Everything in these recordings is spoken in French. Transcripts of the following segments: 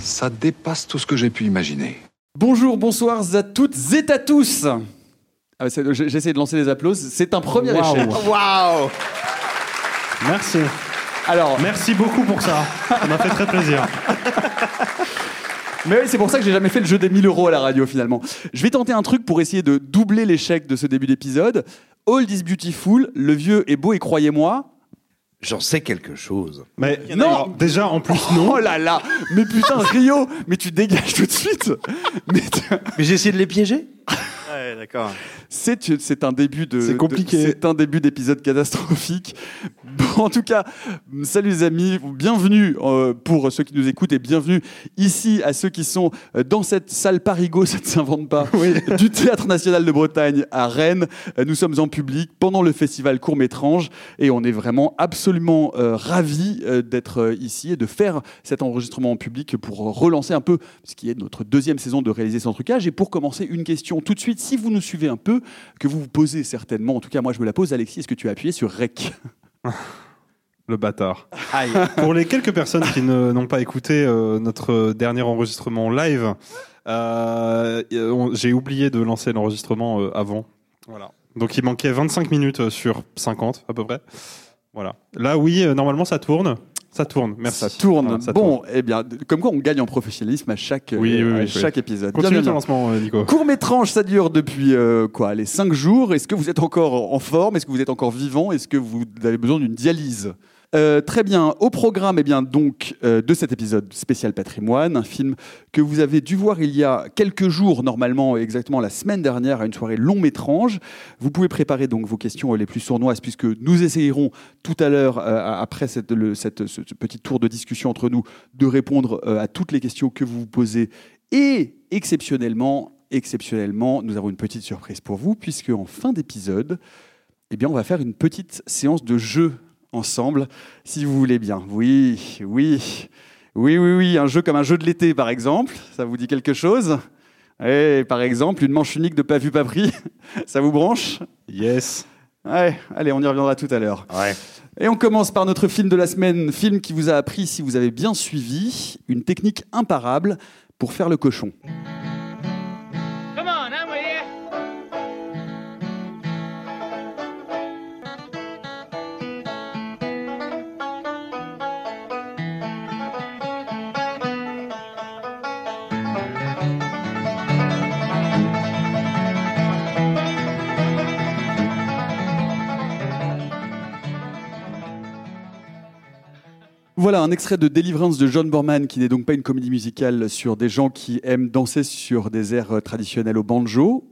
Ça dépasse tout ce que j'ai pu imaginer. Bonjour, bonsoir à toutes et à tous. Ah, J'essaie de lancer les applaudissements. C'est un premier échec. Waouh Merci. Alors, Merci beaucoup pour ça. Ça m'a fait très plaisir. mais oui, c'est pour ça que j'ai jamais fait le jeu des 1000 euros à la radio finalement. Je vais tenter un truc pour essayer de doubler l'échec de ce début d'épisode. All is beautiful, le vieux est beau et croyez-moi. J'en sais quelque chose. Mais Non. alors, déjà, en plus, non. Oh là là, mais putain Rio, mais tu dégages tout de suite. Mais Mais j'ai essayé de les piéger Ouais, d'accord. C'est c'est un début de. C'est compliqué. de- C'est un début d'épisode catastrophique. Bon, en tout cas, salut les amis, bienvenue euh, pour ceux qui nous écoutent et bienvenue ici à ceux qui sont euh, dans cette salle Parigo, ça ne s'invente pas, du Théâtre National de Bretagne à Rennes. Euh, Nous sommes en public pendant le festival Court Métrange et on est vraiment absolument euh, ravis euh, d'être euh, ici et de faire cet enregistrement en public pour relancer un peu ce qui est notre deuxième saison de réaliser sans trucage. Et pour commencer, une question tout de suite, si vous nous suivez un peu, que vous vous posez certainement, en tout cas moi je me la pose, Alexis, est-ce que tu as appuyé sur REC? Le bâtard. Pour les quelques personnes qui n'ont pas écouté euh, notre dernier enregistrement live, euh, j'ai oublié de lancer l'enregistrement euh, avant. Voilà. Donc il manquait 25 minutes sur 50 à peu près. Voilà. Là, oui, normalement ça tourne. Ça tourne. Merci. Ça tourne. Voilà, ça bon, tourne. eh bien, comme quoi on gagne en professionnalisme à chaque, Oui, euh, oui, à oui, chaque épisode. Continue Bien, lancement, euh, Nico. Court métrange, ça dure depuis euh, quoi Les 5 jours. Est-ce que vous êtes encore en forme? Est-ce que vous êtes encore vivant? Est-ce que vous avez besoin d'une dialyse? Euh, très bien, au programme eh bien, donc, euh, de cet épisode spécial patrimoine, un film que vous avez dû voir il y a quelques jours, normalement exactement la semaine dernière, à une soirée long métrange. Vous pouvez préparer donc vos questions les plus sournoises, puisque nous essayerons tout à l'heure, euh, après cette, ce, petit tour de discussion entre nous, de répondre à toutes les questions que vous vous posez. Et exceptionnellement, exceptionnellement, nous avons une petite surprise pour vous, puisque en fin d'épisode, eh bien, on va faire une petite séance de jeu ensemble, si vous voulez bien. Oui, oui, oui, oui, oui, un jeu comme un jeu de l'été, par exemple. Ça vous dit quelque chose? Et par exemple, une manche unique de pas vu, pas pris. Ça vous branche? Yes. Ouais, allez, on y reviendra tout à l'heure. Ouais. Et on commence par notre film de la semaine, film qui vous a appris, si vous avez bien suivi, une technique imparable pour faire le cochon. Voilà un extrait de Deliverance de John Borman, qui n'est donc pas une comédie musicale sur des gens qui aiment danser sur des airs euh, traditionnels au banjo,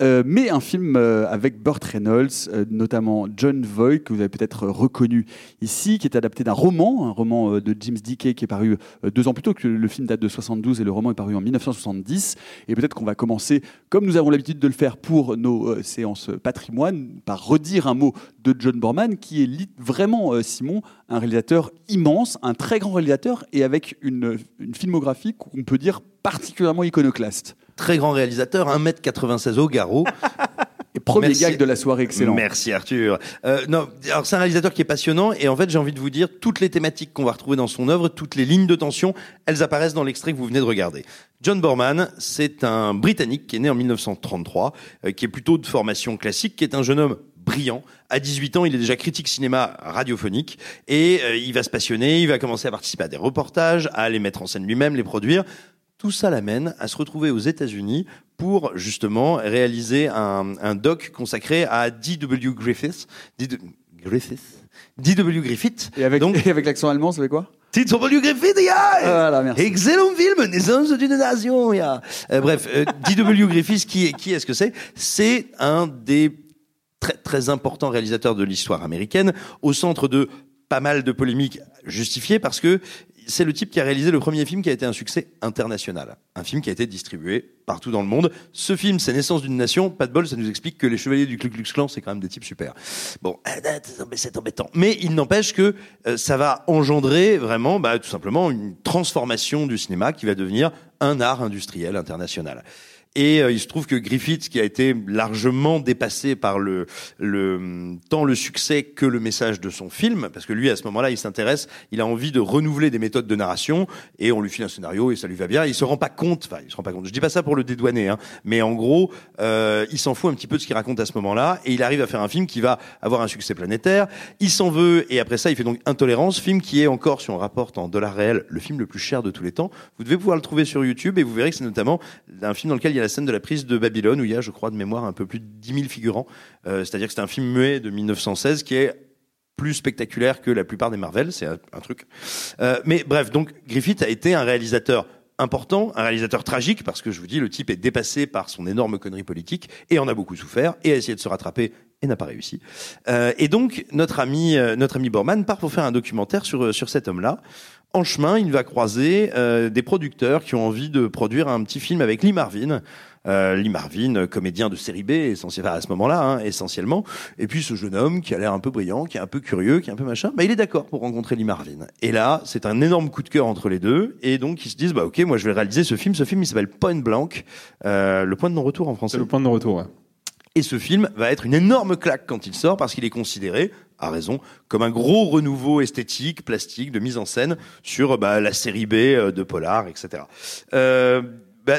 euh, mais un film euh, avec Burt Reynolds, euh, notamment John Voight, que vous avez peut-être reconnu ici, qui est adapté d'un roman, un roman de James Dickey qui est paru deux ans plus tôt, que le film date de 72 et le roman est paru en 1970. Et peut-être qu'on va commencer, comme nous avons l'habitude de le faire pour nos séances patrimoine, par redire un mot de John Borman, qui est vraiment, Simon, un réalisateur immense, un très grand réalisateur, et avec une, une filmographie qu'on peut dire particulièrement iconoclaste. Très grand réalisateur, 1m96 au garrot. Et premier Merci. gag de la soirée, excellent. Merci Arthur. Euh, non, alors c'est un réalisateur qui est passionnant et en fait j'ai envie de vous dire toutes les thématiques qu'on va retrouver dans son œuvre, toutes les lignes de tension, elles apparaissent dans l'extrait que vous venez de regarder. John Borman, c'est un Britannique qui est né en 1933, euh, qui est plutôt de formation classique, qui est un jeune homme brillant. À 18 ans, il est déjà critique cinéma radiophonique et euh, il va se passionner, il va commencer à participer à des reportages, à les mettre en scène lui-même, les produire. Tout ça l'amène à se retrouver aux États-Unis pour justement réaliser un, un doc consacré à D.W. Griffith. Griffith D.W. Griffith. Et avec, Donc- et avec l'accent allemand, ça fait quoi? D.W. Griffith, yeah Voilà, merci. Excellent film, Naissance d'une nation. yeah. Euh, bref, euh, D.W. Griffith, qui, est- qui est-ce que c'est? C'est un des très, très importants réalisateurs de l'histoire américaine, au centre de pas mal de polémiques justifiées parce que c'est le type qui a réalisé le premier film qui a été un succès international. Un film qui a été distribué partout dans le monde. Ce film, c'est Naissance d'une nation. Pas de bol, ça nous explique que les chevaliers du Ku Klux Klan, c'est quand même des types super. Bon, euh, c'est embêtant. Mais il n'empêche que euh, ça va engendrer vraiment, bah, tout simplement, une transformation du cinéma qui va devenir un art industriel international. Et euh, il se trouve que Griffith, qui a été largement dépassé par le, le tant le succès que le message de son film, parce que lui à ce moment-là, il s'intéresse, il a envie de renouveler des méthodes de narration, et on lui file un scénario et ça lui va bien. Il se rend pas compte, enfin il se rend pas compte. Je dis pas ça pour le dédouaner, hein, mais en gros, euh, il s'en fout un petit peu de ce qu'il raconte à ce moment-là, et il arrive à faire un film qui va avoir un succès planétaire. Il s'en veut, et après ça, il fait donc Intolérance, film qui est encore, si on rapporte en dollars réels, le film le plus cher de tous les temps. Vous devez pouvoir le trouver sur YouTube, et vous verrez que c'est notamment un film dans lequel il y a la scène de la prise de Babylone, où il y a, je crois, de mémoire, un peu plus de 10 000 figurants. Euh, C'est-à-dire que c'est un film muet de 1916 qui est plus spectaculaire que la plupart des Marvel, c'est un, truc. Euh, mais bref, donc Griffith a été un réalisateur important, un réalisateur tragique, parce que je vous dis, le type est dépassé par son énorme connerie politique et en a beaucoup souffert et a essayé de se rattraper et n'a pas réussi. Euh, et donc notre ami, euh, notre ami Borman part pour faire un documentaire sur euh, sur cet homme-là. En chemin, il va croiser euh, des producteurs qui ont envie de produire un petit film avec Lee Marvin. Euh, Lee Marvin, comédien de série B, essentiellement à ce moment-là, hein, essentiellement. Et puis ce jeune homme qui a l'air un peu brillant, qui est un peu curieux, qui est un peu machin, bah, il est d'accord pour rencontrer Lee Marvin. Et là, c'est un énorme coup de cœur entre les deux. Et donc ils se disent, bah ok, moi je vais réaliser ce film. Ce film, il s'appelle Point Blank, euh, le point de non-retour en français. Le point de retour, ouais. Et ce film va être une énorme claque quand il sort parce qu'il est considéré, à raison, comme un gros renouveau esthétique, plastique, de mise en scène sur bah, la série B euh, de Polar, etc. Euh, bah,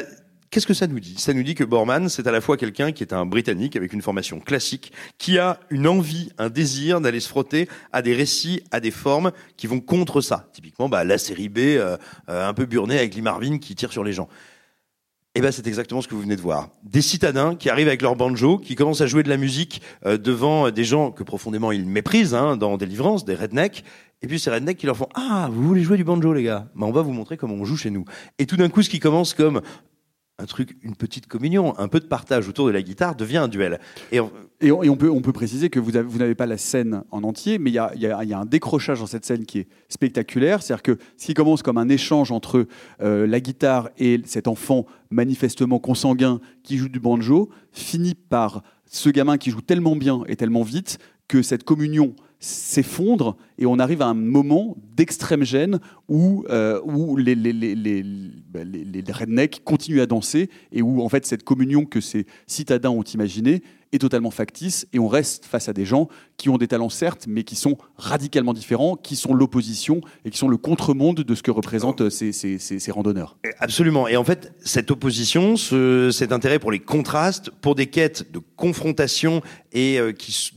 Qu'est-ce que ça nous dit? Ça nous dit que Borman, c'est à la fois quelqu'un qui est un Britannique avec une formation classique, qui a une envie, un désir d'aller se frotter à des récits, à des formes qui vont contre ça. Typiquement, bah, la série B, euh, euh, un peu burnée avec Lee Marvin qui tire sur les gens. Eh ben, c'est exactement ce que vous venez de voir. Des citadins qui arrivent avec leur banjo, qui commencent à jouer de la musique euh, devant des gens que profondément ils méprisent, hein, dans Délivrance, des rednecks. Et puis ces rednecks qui leur font Ah, vous voulez jouer du banjo, les gars? Ben, On va vous montrer comment on joue chez nous. Et tout d'un coup, ce qui commence comme un truc, une petite communion, un peu de partage autour de la guitare devient un duel. Et on- peut, préciser que vous avez- vous n'avez pas la scène en entier, mais il y a un décrochage dans cette scène qui est spectaculaire. C'est-à-dire que ce qui commence comme un échange entre euh, la guitare et cet enfant manifestement consanguin qui joue du banjo, finit par ce gamin qui joue tellement bien et tellement vite que cette communion s'effondre et on arrive à un moment d'extrême gêne où, euh, où les, les, bah, les- les rednecks continuent à danser et où en fait cette communion que ces citadins ont imaginée est totalement factice et on reste face à des gens qui ont des talents certes mais qui sont radicalement différents, qui sont l'opposition et qui sont le contre-monde de ce que représentent ces, ces, ces- ces randonneurs. Absolument. Et en fait, cette opposition, ce, cet intérêt pour les contrastes, pour des quêtes de confrontation et euh, qui,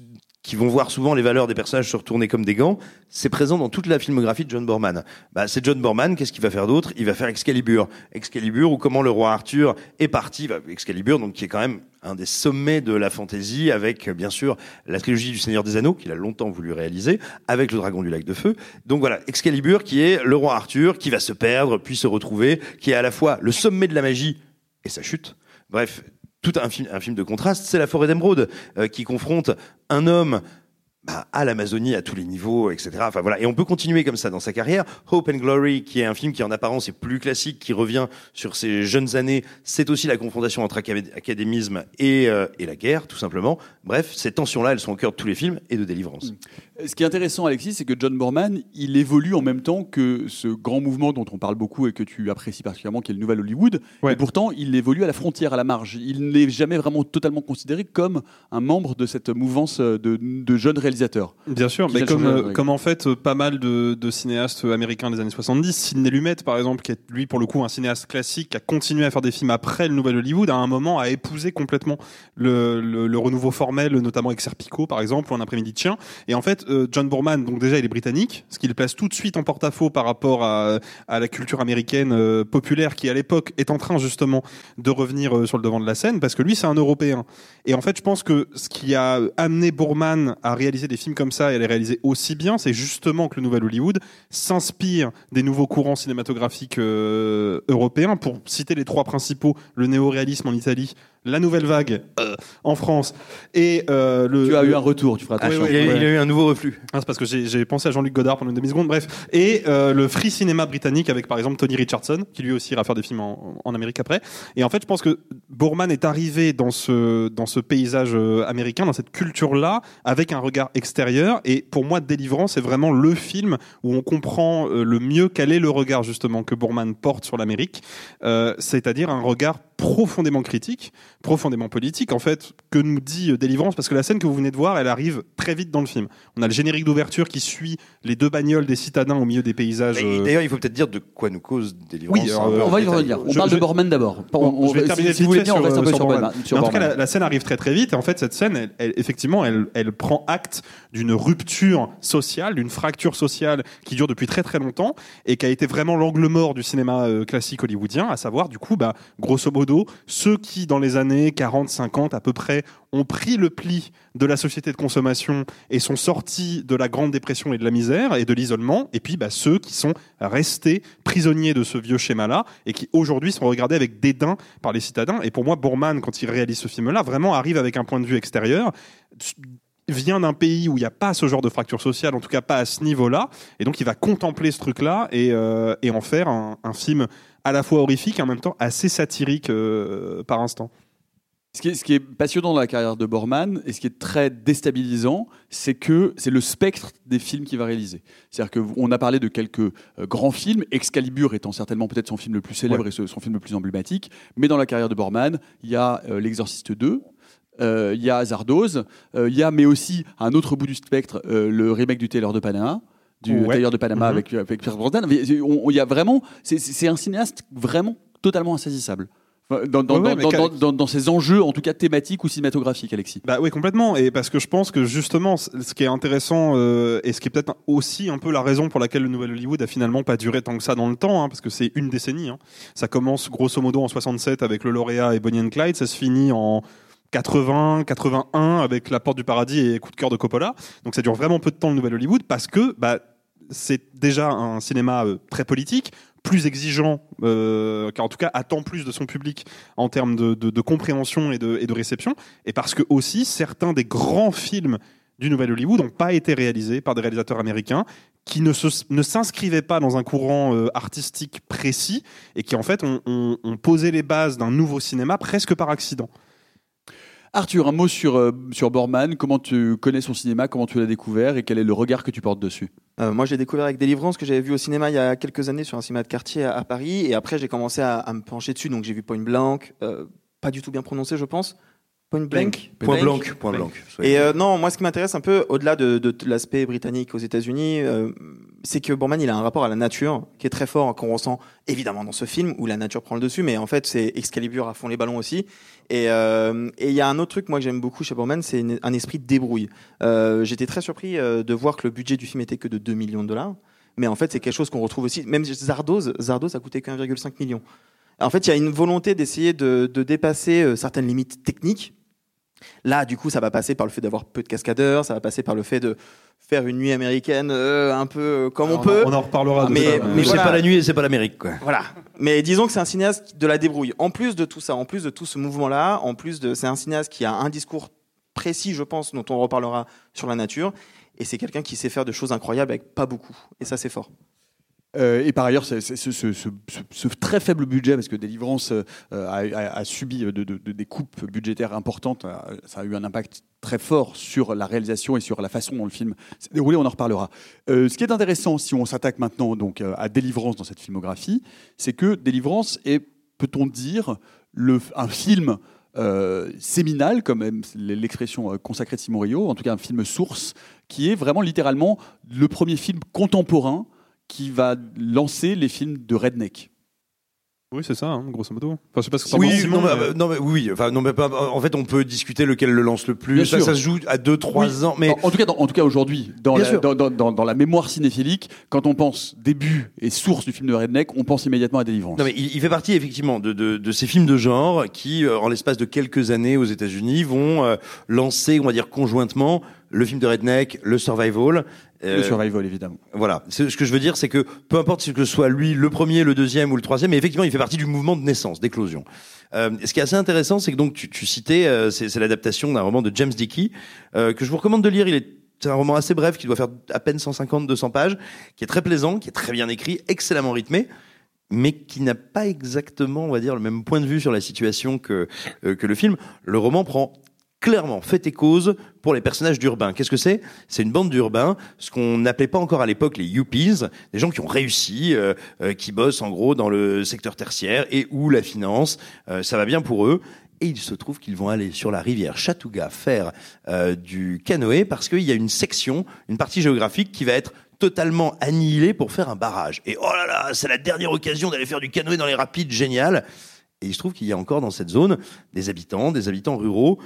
qui vont voir souvent les valeurs des personnages se retourner comme des gants, c'est présent dans toute la filmographie de John Borman. Bah, c'est John Borman, qu'est-ce qu'il va faire d'autre? Il va faire Excalibur. Excalibur, ou comment le roi Arthur est parti. Bah, Excalibur, donc qui est quand même un des sommets de la fantaisie, avec euh, bien sûr la trilogie du Seigneur des Anneaux, qu'il a longtemps voulu réaliser, avec le Dragon du Lac de Feu. Donc voilà, Excalibur qui est le roi Arthur, qui va se perdre, puis se retrouver, qui est à la fois le sommet de la magie et sa chute. Bref, tout un film, de contraste, c'est la forêt d'émeraude euh, qui confronte un homme bah, à l'Amazonie à tous les niveaux, etc. Enfin voilà, et on peut continuer comme ça dans sa carrière. Hope and Glory, qui est un film qui en apparence est plus classique, qui revient sur ses jeunes années, c'est aussi la confrontation entre acad- académisme et, euh, et la guerre, tout simplement. Bref, ces tensions-là, elles sont au cœur de tous les films et de Délivrance. Ce qui est intéressant, Alexis, c'est que John Borman, il évolue en même temps que ce grand mouvement dont on parle beaucoup et que tu apprécies particulièrement, qui est le Nouvel Hollywood. Et pourtant, il évolue à la frontière, à la marge. Il n'est jamais vraiment totalement considéré comme un membre de cette mouvance de, de jeunes réalisateurs réalisateur. Bien sûr, mais comme, euh, comme en fait euh, pas mal de, de cinéastes américains des années 70, Sidney Lumet par exemple, qui est lui pour le coup un cinéaste classique, qui a continué à faire des films après le Nouvel Hollywood, à un moment a épousé complètement le, le, le renouveau formel, notamment avec Serpico par exemple, ou Un après-midi de chien. Et en fait, euh, John Boorman, donc déjà il est britannique, ce qui le place tout de suite en porte-à-faux par rapport à, à la culture américaine populaire qui à l'époque est en train justement de revenir sur le devant de la scène, parce que lui c'est un Européen. Et en fait, je pense que ce qui a amené Boorman à réaliser des films comme ça et les réaliser aussi bien, c'est justement que le nouvel Hollywood s'inspire des nouveaux courants cinématographiques euh, européens. Pour citer les trois principaux, le néo-réalisme en Italie, la nouvelle vague euh, en France et euh, le. Tu as le- eu un retour, tu feras attention. oui, Il, a, ouais. il a eu un nouveau reflux. Ah, c'est parce que j'ai pensé à Jean-Luc Godard pendant une demi-seconde, bref. Et euh, le free cinéma britannique avec par exemple Tony Richardson, qui lui aussi ira faire des films en, en Amérique après. Et en fait, je pense que Boorman est arrivé dans ce, dans ce paysage euh, américain, dans cette culture-là, avec un regard extérieur. Et pour moi, Délivrance, c'est vraiment le film où on comprend euh, le mieux quel est le regard justement que Boorman porte sur l'Amérique. Euh, C'est-à-dire un regard profondément critique, profondément politique, en fait, que nous dit euh, Délivrance, parce que la scène que vous venez de voir, elle arrive très vite dans le film. On a le générique d'ouverture qui suit les deux bagnoles des citadins au milieu des paysages. Et euh, D'ailleurs, il faut peut-être dire de quoi nous cause Délivrance. Oui, alors, euh, On va y revenir. On Je- parle je- de Borman d'abord. On- on- je vais si- terminer si vous voulez fait bien, on reste un peu sur Borman. Borman. sur Mais en tout cas, la, la scène arrive très très vite et en fait cette scène, elle, elle- effectivement, elle, elle prend acte d'une rupture sociale, d'une fracture sociale qui dure depuis très très longtemps et qui a été vraiment l'angle mort du cinéma euh, classique hollywoodien, à savoir du coup, bah, grosso modo, ceux qui dans les années 40, 50 à peu près ont pris le pli de la société de consommation et sont sortis de la grande dépression et de la misère et de l'isolement, et puis bah, ceux qui sont restés prisonniers de ce vieux schéma-là et qui aujourd'hui sont regardés avec dédain par les citadins. Et pour moi, Boorman, quand il réalise ce film-là, vraiment arrive avec un point de vue extérieur vient d'un pays où il n'y a pas ce genre de fracture sociale, en tout cas pas à ce niveau-là, et donc il va contempler ce truc-là et, euh, en faire un film à la fois horrifique et en même temps assez satirique euh, par instant. Ce qui, est, ce qui est passionnant dans la carrière de Borman et ce qui est très déstabilisant, c'est que c'est le spectre des films qu'il va réaliser. C'est-à-dire qu'on a parlé de quelques euh, grands films, Excalibur étant certainement peut-être son film le plus célèbre Ouais. et ce- son film le plus emblématique, mais dans la carrière de Borman, il y a euh, L'Exorciste 2, euh, il y a Zardoz, il y a mais aussi à un autre bout du spectre le remake du Taylor de Panama. Du Ouais. Taylor de Panama Mhm. avec, avec Pierce Brosnan. Il y a vraiment, c'est- un cinéaste vraiment totalement insaisissable. Dans, dans, Ouais, enjeux, en tout cas thématiques ou cinématographiques, Alexis. Bah oui, complètement. Et parce que je pense que justement, ce qui est intéressant euh, et ce qui est peut-être aussi un peu la raison pour laquelle le Nouvel Hollywood a finalement pas duré tant que ça dans le temps, hein, parce que c'est une décennie. hein. Ça commence grosso modo en 67 avec le lauréat et Bonnie and Clyde, ça se finit en 80, 81 avec La Porte du Paradis et Coup de cœur de Coppola. Donc ça dure vraiment peu de temps le Nouvel Hollywood parce que bah, c'est déjà un cinéma euh, très politique, plus exigeant, euh, car en tout cas attend plus de son public en termes de, compréhension et de, réception, et parce que aussi certains des grands films du Nouvel Hollywood n'ont pas été réalisés par des réalisateurs américains qui ne, s'inscrivaient pas dans un courant euh, artistique précis et qui en fait ont posé les bases d'un nouveau cinéma presque par accident. Arthur, un mot sur, euh, sur Borman. Comment tu connais son cinéma? Comment tu l'as découvert? Et quel est le regard que tu portes dessus? Euh, moi, j'ai découvert avec Délivrance que j'avais vu au cinéma il y a quelques années sur un cinéma de quartier à, Paris. Et après, j'ai commencé à, me pencher dessus. Donc, j'ai vu Point Blank, euh, pas du tout bien prononcé, je pense. Point Blank. Point blanc. Point blanc. Et euh, non, moi, ce qui m'intéresse un peu, au-delà de, de l'aspect britannique aux États-Unis, euh, c'est que Borman, il a un rapport à la nature qui est très fort, qu'on ressent évidemment dans ce film où la nature prend le dessus, mais en fait, c'est Excalibur à fond les ballons aussi. Et euh, et il y a un autre truc, moi, que j'aime beaucoup chez Borman, c'est un esprit de débrouille. J'étais très surpris de voir que le budget du film était que de 2 millions de dollars. Mais en fait, c'est quelque chose qu'on retrouve aussi. Même Zardoz, Zardoz a coûté que 1,5 million. En fait, il y a une volonté d'essayer de, de dépasser euh, certaines limites techniques. Là, du coup, ça va passer par le fait d'avoir peu de cascadeurs, ça va passer par le fait de faire une nuit américaine euh, un peu euh, comme on, On en- peut. on en reparlera de mais, ça, mais mais- C'est pas la nuit et c'est pas l'Amérique, quoi. Voilà. Mais disons que c'est un cinéaste de la débrouille. En plus de tout ça, en plus de tout ce mouvement-là, en plus de, c'est un cinéaste qui a un discours précis, je pense, dont on reparlera sur la nature. Et c'est quelqu'un qui sait faire de choses incroyables avec pas beaucoup. Et ça, c'est fort. Euh, et par ailleurs, ce, très faible budget, parce que Délivrance euh, a, subi de- de- de- des coupes budgétaires importantes, euh, ça a eu un impact très fort sur la réalisation et sur la façon dont le film s'est déroulé, on en reparlera. Ce qui est intéressant, si on s'attaque maintenant donc, à Délivrance dans cette filmographie, c'est que Délivrance est, peut-on dire, un film euh, séminal, comme l'expression consacrée de Simon Rio, en tout cas un film source, qui est vraiment littéralement le premier film contemporain qui va lancer les films de redneck. Oui, c'est ça, hein, grosso modo. Enfin, je sais pas ce que Oui, Simon, non, mais, mais- non, mais oui, enfin, non, mais pas- en fait, on peut discuter lequel le lance le plus. Bien ça, sûr. ça se joue à 2-3 Oui. ans, mais en, en tout cas, dans- en tout cas aujourd'hui, dans, la- sûr. dans, dans- dans- dans la mémoire cinéphilique, quand on pense début et source du film de redneck, on pense immédiatement à Délivrance. Non, mais il, il fait partie effectivement de, de, de ces films de genre qui, euh, en l'espace de quelques années aux États-Unis, vont euh, lancer, on va dire conjointement, le film de redneck, le survival. Euh, Le survival, évidemment. Voilà. Ce que je veux dire, c'est que peu importe ce que soit lui, le premier, le deuxième ou le troisième, mais effectivement, il fait partie du mouvement de naissance, d'éclosion. Euh, ce qui est assez intéressant, c'est que donc tu, tu citais, euh, c'est c'est l'adaptation d'un roman de James Dickey euh, que je vous recommande de lire. Il est c'est un roman assez bref qui doit faire à peine 150-200 pages, qui est très plaisant, qui est très bien écrit, excellemment rythmé mais qui n'a pas exactement, on va dire, le même point de vue sur la situation que, euh, que le film. Le roman prend clairement fait et cause pour les personnages d'urbains. Qu'est-ce que c'est? C'est une bande d'urbains, ce qu'on n'appelait pas encore à l'époque les yuppies, des gens qui ont réussi, euh, euh, qui bossent en gros dans le secteur tertiaire et où la finance, euh, ça va bien pour eux. Et il se trouve qu'ils vont aller sur la rivière Chatouga faire euh, du canoë parce qu'il y a une section, une partie géographique qui va être totalement annihilée pour faire un barrage. Et oh là là, c'est la dernière occasion d'aller faire du canoë dans les rapides, génial. Et il se trouve qu'il y a encore dans cette zone des habitants, des habitants ruraux,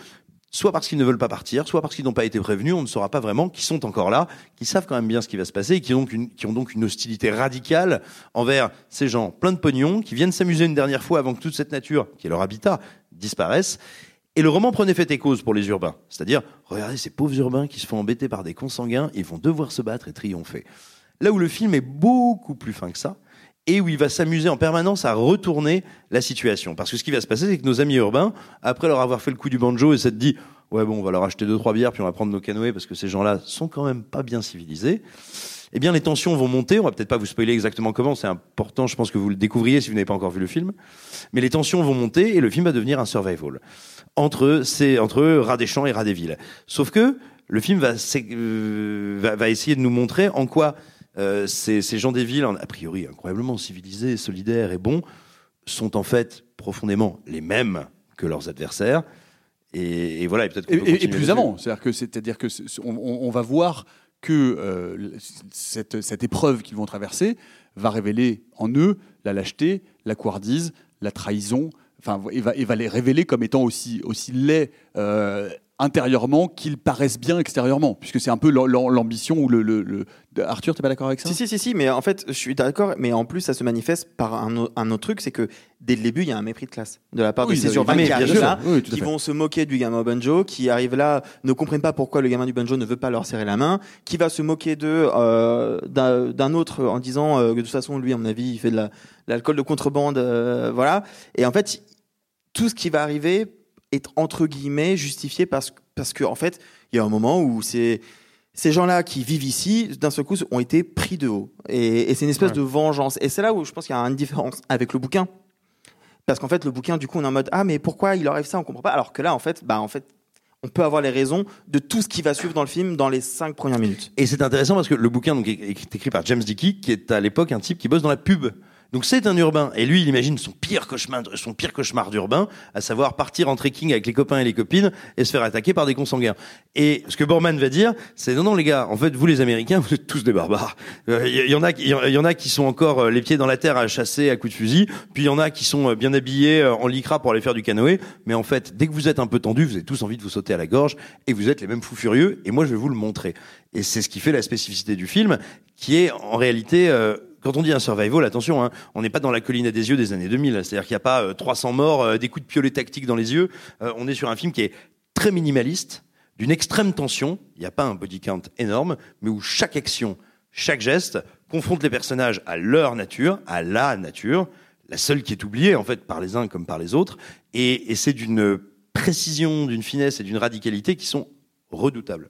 soit parce qu'ils ne veulent pas partir, soit parce qu'ils n'ont pas été prévenus, on ne saura pas vraiment, qui sont encore là, qui savent quand même bien ce qui va se passer et qui ont donc une, hostilité radicale envers ces gens pleins de pognon, qui viennent s'amuser une dernière fois avant que toute cette nature, qui est leur habitat, disparaisse. Et le roman prenait fait et cause pour les urbains. C'est-à-dire, regardez ces pauvres urbains qui se font embêter par des consanguins, ils vont devoir se battre et triompher. Là où le film est beaucoup plus fin que ça, et où il va s'amuser en permanence à retourner la situation. Parce que ce qui va se passer, c'est que nos amis urbains, après leur avoir fait le coup du banjo et s'être dit, ouais bon, on va leur acheter deux, trois bières, puis on va prendre nos canoës, parce que ces gens-là sont quand même pas bien civilisés, eh bien les tensions vont monter, on va peut-être pas vous spoiler exactement comment, c'est important, je pense que vous le découvriez si vous n'avez pas encore vu le film, mais les tensions vont monter et le film va devenir un survival. Entre, c'est, entre Rat des Champs et Rat des Villes. Sauf que le film va, euh, va, va essayer de nous montrer en quoi euh, ces, ces gens des villes, a priori incroyablement civilisés, solidaires et bons, sont en fait profondément les mêmes que leurs adversaires. Et, et voilà, et peut-être Et, plus avant, c'est-à-dire que c'est-à-dire que c'est- on, on- on va voir que euh, cette, cette épreuve qu'ils vont traverser va révéler en eux la lâcheté, la couardise, la trahison. Enfin, et va, et va les révéler comme étant aussi aussi laids euh, intérieurement qu'ils paraissent bien extérieurement, puisque c'est un peu l'am- l'ambition ou le, le, le- de- Arthur, t'es pas d'accord avec ça? Si, si, si, si, mais en fait, je suis d'accord, mais en plus, ça se manifeste par un, au- un autre truc, c'est que dès le début, il y a un mépris de classe de la part Oui, de ces urbains mais qui arrivent là, Oui, qui vont se moquer du gamin au banjo, qui arrivent là, ne comprennent pas pourquoi le gamin du banjo ne veut pas leur serrer la main, qui va se moquer d'eux, euh, d'un autre en disant euh, que de toute façon, lui, à mon avis, il fait de la- de l'alcool de contrebande, euh, voilà. Et en fait, tout ce qui va arriver est entre guillemets justifié parce, parce que en fait, il y a un moment où c'est ces gens-là qui vivent ici, d'un seul coup, ont été pris de haut. Et, et c'est une espèce Ouais. de vengeance. Et c'est là où je pense qu'il y a une différence avec le bouquin. Parce qu'en fait, le bouquin, du coup, on est en mode Ah, mais pourquoi il leur arrive ça? On comprend pas. Alors que là, en fait, bah, en fait, on peut avoir les raisons de tout ce qui va suivre dans le film dans les cinq premières minutes. Et c'est intéressant parce que le bouquin donc, est est écrit par James Dickey, qui est à l'époque un type qui bosse dans la pub. Donc c'est un urbain. Et lui, il imagine son pire cauchemar, son pire cauchemar d'urbain, à savoir partir en trekking avec les copains et les copines et se faire attaquer par des consanguins. Et ce que Borman va dire, c'est non, non, les gars, en fait, vous les Américains, vous êtes tous des barbares. Euh, Il y, en a, il y en a qui sont encore euh, les pieds dans la terre à chasser à coups de fusil, puis il y en a qui sont euh, bien habillés euh, en lycra pour aller faire du canoë. Mais en fait, dès que vous êtes un peu tendu, vous avez tous envie de vous sauter à la gorge et vous êtes les mêmes fous furieux. Et moi, je vais vous le montrer. Et c'est ce qui fait la spécificité du film, qui est en réalité, euh, quand on dit un survival, attention, hein, on n'est pas dans la colline à des yeux des années 2000. C'est-à-dire qu'il n'y a pas euh, 300 morts, euh, des coups de piolet tactiques dans les yeux. Euh, on est sur un film qui est très minimaliste, d'une extrême tension. Il n'y a pas un body count énorme, mais où chaque action, chaque geste confronte les personnages à leur nature, à la nature, la seule qui est oubliée en fait par les uns comme par les autres. Et c'est d'une précision, d'une finesse et d'une radicalité qui sont redoutables.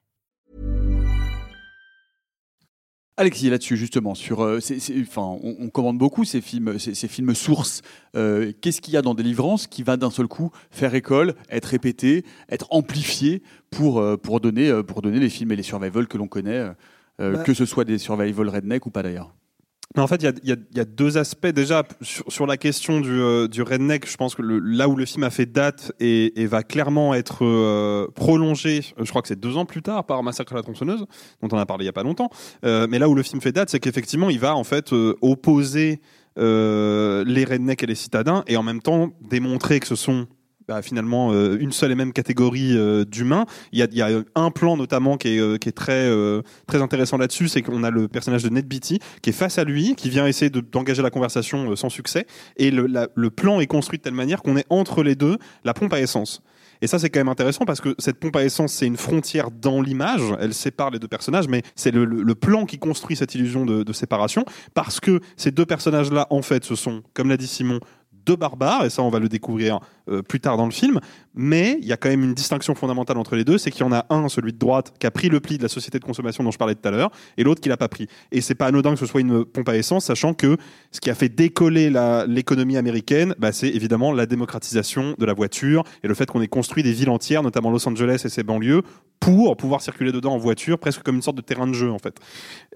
Alexis, là-dessus justement, sur, euh, enfin, on, on commande beaucoup ces films, ces, ces films sources. Euh, Qu'est-ce qu'il y a dans Délivrance qui va d'un seul coup faire école, être répété, être amplifié pour, euh, pour, donner, pour donner les films et les survival que l'on connaît, Bah. que ce soit des survival redneck ou pas d'ailleurs? Mais en fait, il y a, deux aspects. Déjà, sur, la question du, euh, du redneck, je pense que là où le film a fait date et, va clairement être euh, prolongé, euh, je crois que c'est deux ans plus tard par Massacre à la tronçonneuse, dont on a parlé il y a pas longtemps. Euh, mais là où le film fait date, c'est qu'effectivement, il va en fait opposer les rednecks et les citadins et en même temps démontrer que ce sont bah, finalement euh, une seule et même catégorie euh, d'humains. Il y a, a un plan notamment qui est, euh, très, euh, intéressant là-dessus, c'est qu'on a le personnage de Ned Beatty qui est face à lui, qui vient essayer de- d'engager la conversation euh, sans succès, et le, la- le plan est construit de telle manière qu'on est entre les deux la pompe à essence. Et ça, c'est quand même intéressant parce que cette pompe à essence, c'est une frontière dans l'image. Elle sépare les deux personnages, mais c'est le, plan qui construit cette illusion de séparation. Parce que ces deux personnages-là, en fait, ce sont, comme l'a dit Simon, deux barbares, et ça, on va le découvrir euh, plus tard dans le film. Mais il y a quand même une distinction fondamentale entre les deux, c'est qu'il y en a un, celui de droite, qui a pris le pli de la société de consommation dont je parlais tout à l'heure, et l'autre qui l'a pas pris. Et c'est pas anodin que ce soit une pompe à essence, sachant que ce qui a fait décoller l'économie américaine, bah, c'est évidemment la démocratisation de la voiture et le fait qu'on ait construit des villes entières, notamment Los Angeles et ses banlieues, pour pouvoir circuler dedans en voiture, presque comme une sorte de terrain de jeu en fait.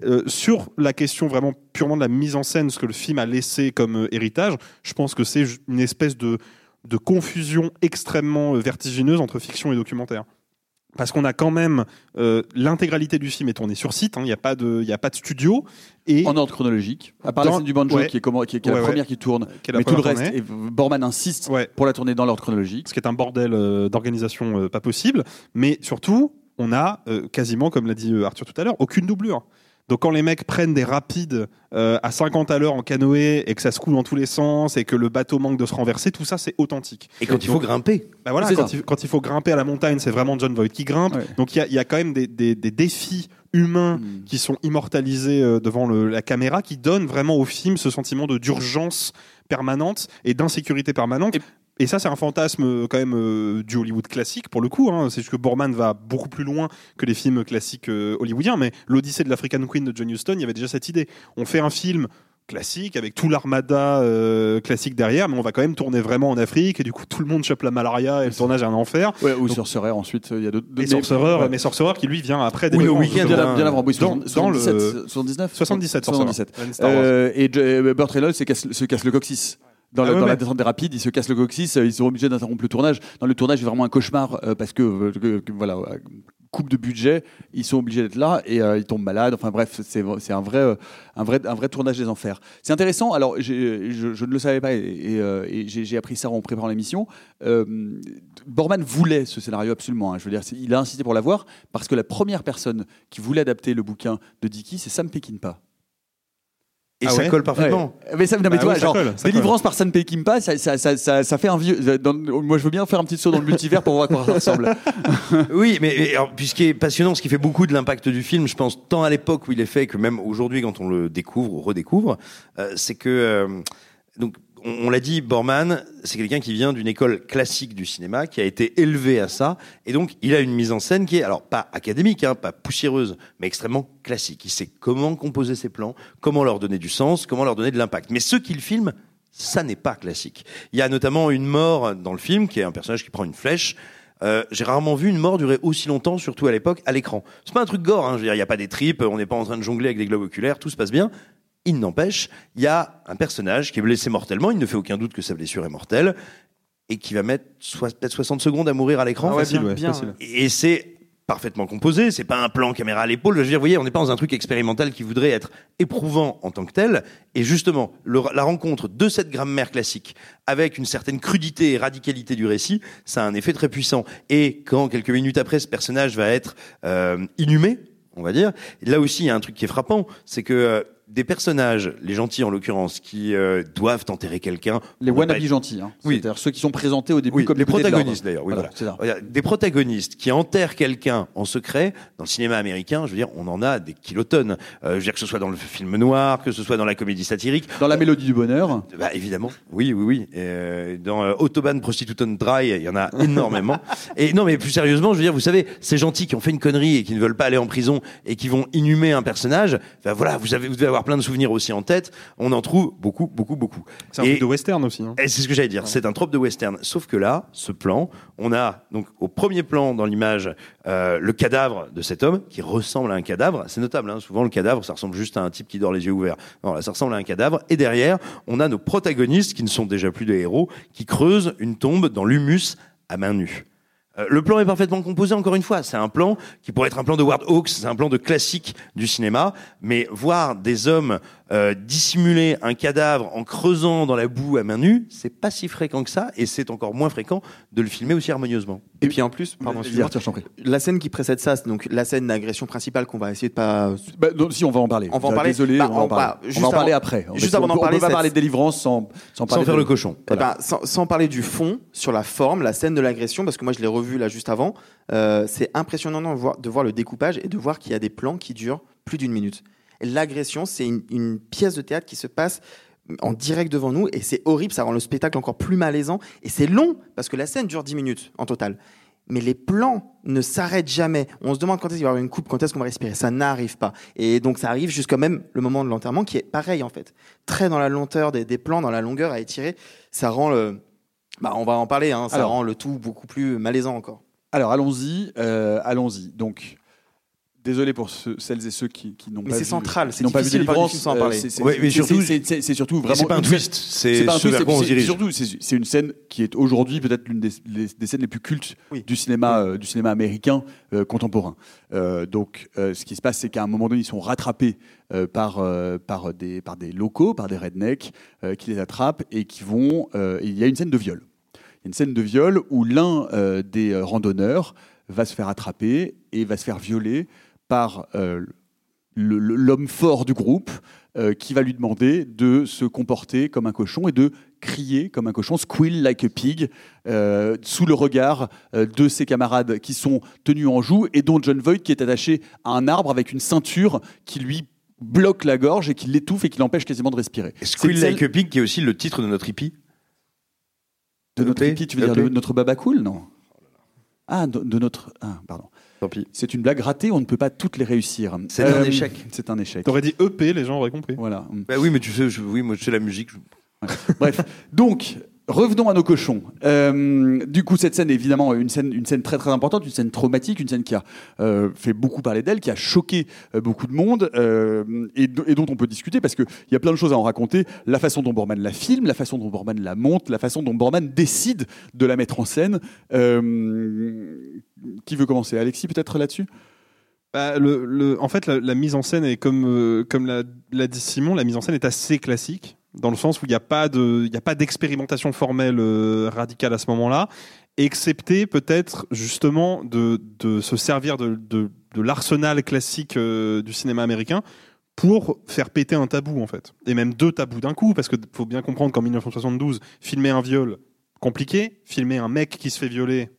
Euh, sur la question vraiment purement de la mise en scène, ce que le film a laissé comme euh, héritage, je pense que c'est une espèce de, de confusion extrêmement euh, vertigineuse entre fiction et documentaire. Parce qu'on a quand même euh, l'intégralité du film est tournée sur site, hein, il n'y a pas de, il a pas de studio et En ordre chronologique. À part la scène du banjo ouais. qui est, comment- qui est- qui est Ouais, la ouais. première qui tourne, mais tout le reste, et. Borman insiste pour la tourner dans l'ordre chronologique. ce qui est un bordel euh, d'organisation euh, pas possible. Mais surtout, on a quasiment, comme l'a dit Arthur tout à l'heure, aucune doublure. Donc quand les mecs prennent des rapides euh, à 50 à l'heure en canoë et que ça se coule dans tous les sens et que le bateau manque de se renverser, tout ça c'est authentique. Et quand il faut grimper. bah voilà, quand il, quand il faut grimper à la montagne, c'est vraiment John Voight qui grimpe. Ouais. Donc il y a, il y a quand même des, des- des défis humains Mm. qui sont immortalisés euh, devant le- la caméra, qui donnent vraiment au film ce sentiment de d'urgence permanente et d'insécurité permanente. Et, ça, c'est un fantasme euh, quand même euh, du Hollywood classique pour le coup. Hein. C'est juste que Borman va beaucoup plus loin que les films classiques euh, hollywoodiens. Mais l'Odyssée de l'African Queen de John Huston, il y avait déjà cette idée. On fait un film classique avec tout l'armada euh, classique derrière, mais on va quand même tourner vraiment en Afrique et du coup tout le monde chope la malaria et le tournage est un enfer. Ouais, ou Donc- Sorcerer, ensuite, il y a d'autres. Et Sorcerer, ouais. mais Sorcerer qui lui vient après Oui, des au vacances, week-end. Bien, avant, oui, Dans- dans le- 77, 79 77, Sorcerer. 77. Même Star Wars. Euh, et Burt Reynolds se casse, se casse le coccyx. Dans, Ah ouais, dans la descente des rapides, il se casse le coccyx, euh, ils sont obligés d'interrompre le tournage. Dans le tournage, c'est vraiment un cauchemar euh, parce que, euh, que- que, voilà, coupe de budget, ils sont obligés d'être là et euh, ils tombent malades. Enfin bref, c'est un vrai, euh, un vrai, un vrai tournage des enfers. C'est intéressant. Alors, je, je ne le savais pas et, et, euh, et j'ai appris ça en préparant l'émission. Borman voulait ce scénario absolument. hein. Je veux dire, il a insisté pour l'avoir parce que la première personne qui voulait adapter le bouquin de Dickey, c'est Sam Peckinpah. Et Ah ça ouais colle parfaitement. Ouais. Mais ça, non, mais Bah oui, ça genre, colle, délivrance par Sam Peckinpah, ça, ça, ça, ça, ça fait un vieux. dans- moi, je veux bien faire un petit saut dans le multivers pour voir à quoi ça ressemble. Oui, mais mais alors, puis ce qui est passionnant, ce qui fait beaucoup de l'impact du film, je pense, tant à l'époque où il est fait que même aujourd'hui quand on le découvre ou redécouvre, euh, c'est que euh, donc on, l'a dit, Borman, c'est quelqu'un qui vient d'une école classique du cinéma, qui a été élevé à ça, et donc il a une mise en scène qui est alors pas académique, hein, pas poussiéreuse, mais extrêmement classique. Il sait comment composer ses plans, comment leur donner du sens, comment leur donner de l'impact. Mais ce qu'il filme, ça n'est pas classique. Il y a notamment une mort dans le film, qui est un personnage qui prend une flèche. Euh, j'ai rarement vu une mort durer aussi longtemps, surtout à l'époque, à l'écran. C'est pas un truc gore, hein, je il n'y a pas des tripes, on n'est pas en train de jongler avec des globes oculaires, tout se passe bien. Il n'empêche, il y a un personnage qui est blessé mortellement, il ne fait aucun doute que sa blessure est mortelle, et qui va mettre peut-être 60 secondes à mourir à l'écran. Ah ouais, Facile, bien, bien, facile. Et c'est parfaitement composé, c'est pas un plan caméra à l'épaule. Je veux dire, vous voyez, on n'est pas dans un truc expérimental qui voudrait être éprouvant en tant que tel. Et justement, le- la rencontre de cette grammaire classique avec une certaine crudité et radicalité du récit, ça a un effet très puissant. Et quand quelques minutes après, ce personnage va être euh, inhumé, on va dire, là aussi, il y a un truc qui est frappant, c'est que euh, des personnages, les gentils en l'occurrence, qui euh, doivent enterrer quelqu'un. Les pour ne pas wannabe être- gentils, hein. Oui. c'est-à-dire ceux qui sont présentés au début Oui, comme les protagonistes d'ailleurs. Oui, Voilà, voilà. c'est ça. Regarde, Des protagonistes qui enterrent quelqu'un en secret dans le cinéma américain. Je veux dire, on en a des kilotonnes. Euh, je veux dire que ce soit dans le film noir, que ce soit dans la comédie satirique. Dans la mélodie du bonheur. Bah, évidemment, oui, oui, oui. Euh, dans euh, Autobahn Prostitution Dry, il y en a énormément. et non, mais plus sérieusement, je veux dire, vous savez, ces gentils qui ont fait une connerie et qui ne veulent pas aller en prison et qui vont inhumer un personnage, ben voilà, vous avez, vous devez avoir plein de souvenirs aussi en tête. On en trouve beaucoup, beaucoup, beaucoup. C'est un Et- truc de western aussi. hein. et c'est ce que j'allais dire, c'est un trope de western. Sauf que là, ce plan, on a donc au premier plan dans l'image euh, le cadavre de cet homme qui ressemble à un cadavre. C'est notable, hein, souvent le cadavre, ça ressemble juste à un type qui dort les yeux ouverts. Non, là, ça ressemble à un cadavre. Et derrière, on a nos protagonistes qui ne sont déjà plus des héros, qui creusent une tombe dans l'humus à main nue. Euh, le plan est parfaitement composé, encore une fois. C'est un plan qui pourrait être un plan de Ward Hawks, c'est un plan de classique du cinéma. Mais voir des hommes euh, dissimuler un cadavre en creusant dans la boue à main nue, c'est pas si fréquent que ça, et c'est encore moins fréquent de le filmer aussi harmonieusement. Et puis en plus, pardon, Arthur, je prie. la scène qui précède ça, c'est donc la scène d'agression principale qu'on va essayer de pas. Bah, non, si, on va en parler. On va en Euh, parler. Désolé, Bah, on va en on va- parler. On juste va en parler avant- après. juste avant d'en parler, On cette- parler de délivrance sans, sans parler Sans faire de- le cochon. Eh Voilà. ben, sans, sans parler du fond, sur la forme, la scène de l'agression, parce que moi je l'ai revu là juste avant, euh, c'est impressionnant de voir, de voir le découpage et de voir qu'il y a des plans qui durent plus d'une minute. L'agression, c'est une, une pièce de théâtre qui se passe en direct devant nous et c'est horrible, ça rend le spectacle encore plus malaisant et c'est long parce que la scène dure 10 minutes en total. Mais les plans ne s'arrêtent jamais. On se demande quand est-ce qu'il va y avoir une coupe, quand est-ce qu'on va respirer. Ça n'arrive pas. Et donc ça arrive jusqu'à même le moment de l'enterrement qui est pareil en fait. Très dans la lenteur des, des plans, dans la longueur à étirer. Ça rend le... Bah, on va en parler, hein, ça Alors. rend le tout beaucoup plus malaisant encore. Alors allons-y, euh, allons-y. Donc, désolé pour ceux- celles et ceux qui, qui n'ont Mais pas c'est vu, central, qui c'est n'ont pas vu difficile de sans en parler. c'est- c'est- Ouais, mais c'est- surtout- c'est- c'est c'est vraiment. c'est pas un twist, c'est ce vers quoi on c'est- dirige. Surtout, c'est c'est une scène qui est aujourd'hui peut-être l'une des, scènes les plus cultes Oui. du cinéma, euh, du cinéma américain euh, contemporain. Euh, donc, euh, ce qui se passe, c'est qu'à un moment donné, ils sont rattrapés euh, par, euh, par, des, par des locaux, par des rednecks, euh, qui les attrapent et qui vont. euh, il y a une scène de viol. Il y a une scène de viol où l'un euh, des randonneurs va se faire attraper et va se faire violer par euh, l'homme fort du groupe euh, qui va lui demander de se comporter comme un cochon et de crier comme un cochon, squeal like a pig, euh, sous le regard de ses camarades qui sont tenus en joue et dont John Voight qui est attaché à un arbre avec une ceinture qui lui bloque la gorge et qui l'étouffe et qui l'empêche quasiment de respirer. Squeal Like a Pig, qui est aussi le titre de notre hippie. De notre hippie, tu veux dire de notre baba cool, non? Ah, de, de notre. Ah, pardon. Tant pis. C'est une blague ratée, on ne peut pas toutes les réussir. Euh, C'est un échec. C'est un échec. T'aurais dit EP, les gens auraient compris. Voilà. Bah oui, mais tu sais, je- oui, moi je sais la musique. je- Bref, donc revenons à nos cochons. Euh, du coup, cette scène est évidemment une scène, très très importante, une scène traumatique, une scène qui a euh, fait beaucoup parler d'elle, qui a choqué euh, beaucoup de monde et, do- et dont on peut discuter parce qu'il y a plein de choses à en raconter. La façon dont Borman la filme, la façon dont Borman la monte, la façon dont Borman décide de la mettre en scène. Qui veut commencer? Alexis, peut-être là-dessus? Bah, en fait, la, mise en scène est comme, comme l'a dit Simon, la mise en scène est assez classique, dans le sens où il n'y a pas de, d'expérimentation formelle euh, radicale à ce moment-là, excepté peut-être justement de, de se servir de, de, l'arsenal classique euh, du cinéma américain pour faire péter un tabou en fait, et même deux tabous d'un coup, parce que faut bien comprendre qu'en 1972, filmer un viol compliqué, filmer un mec qui se fait violer.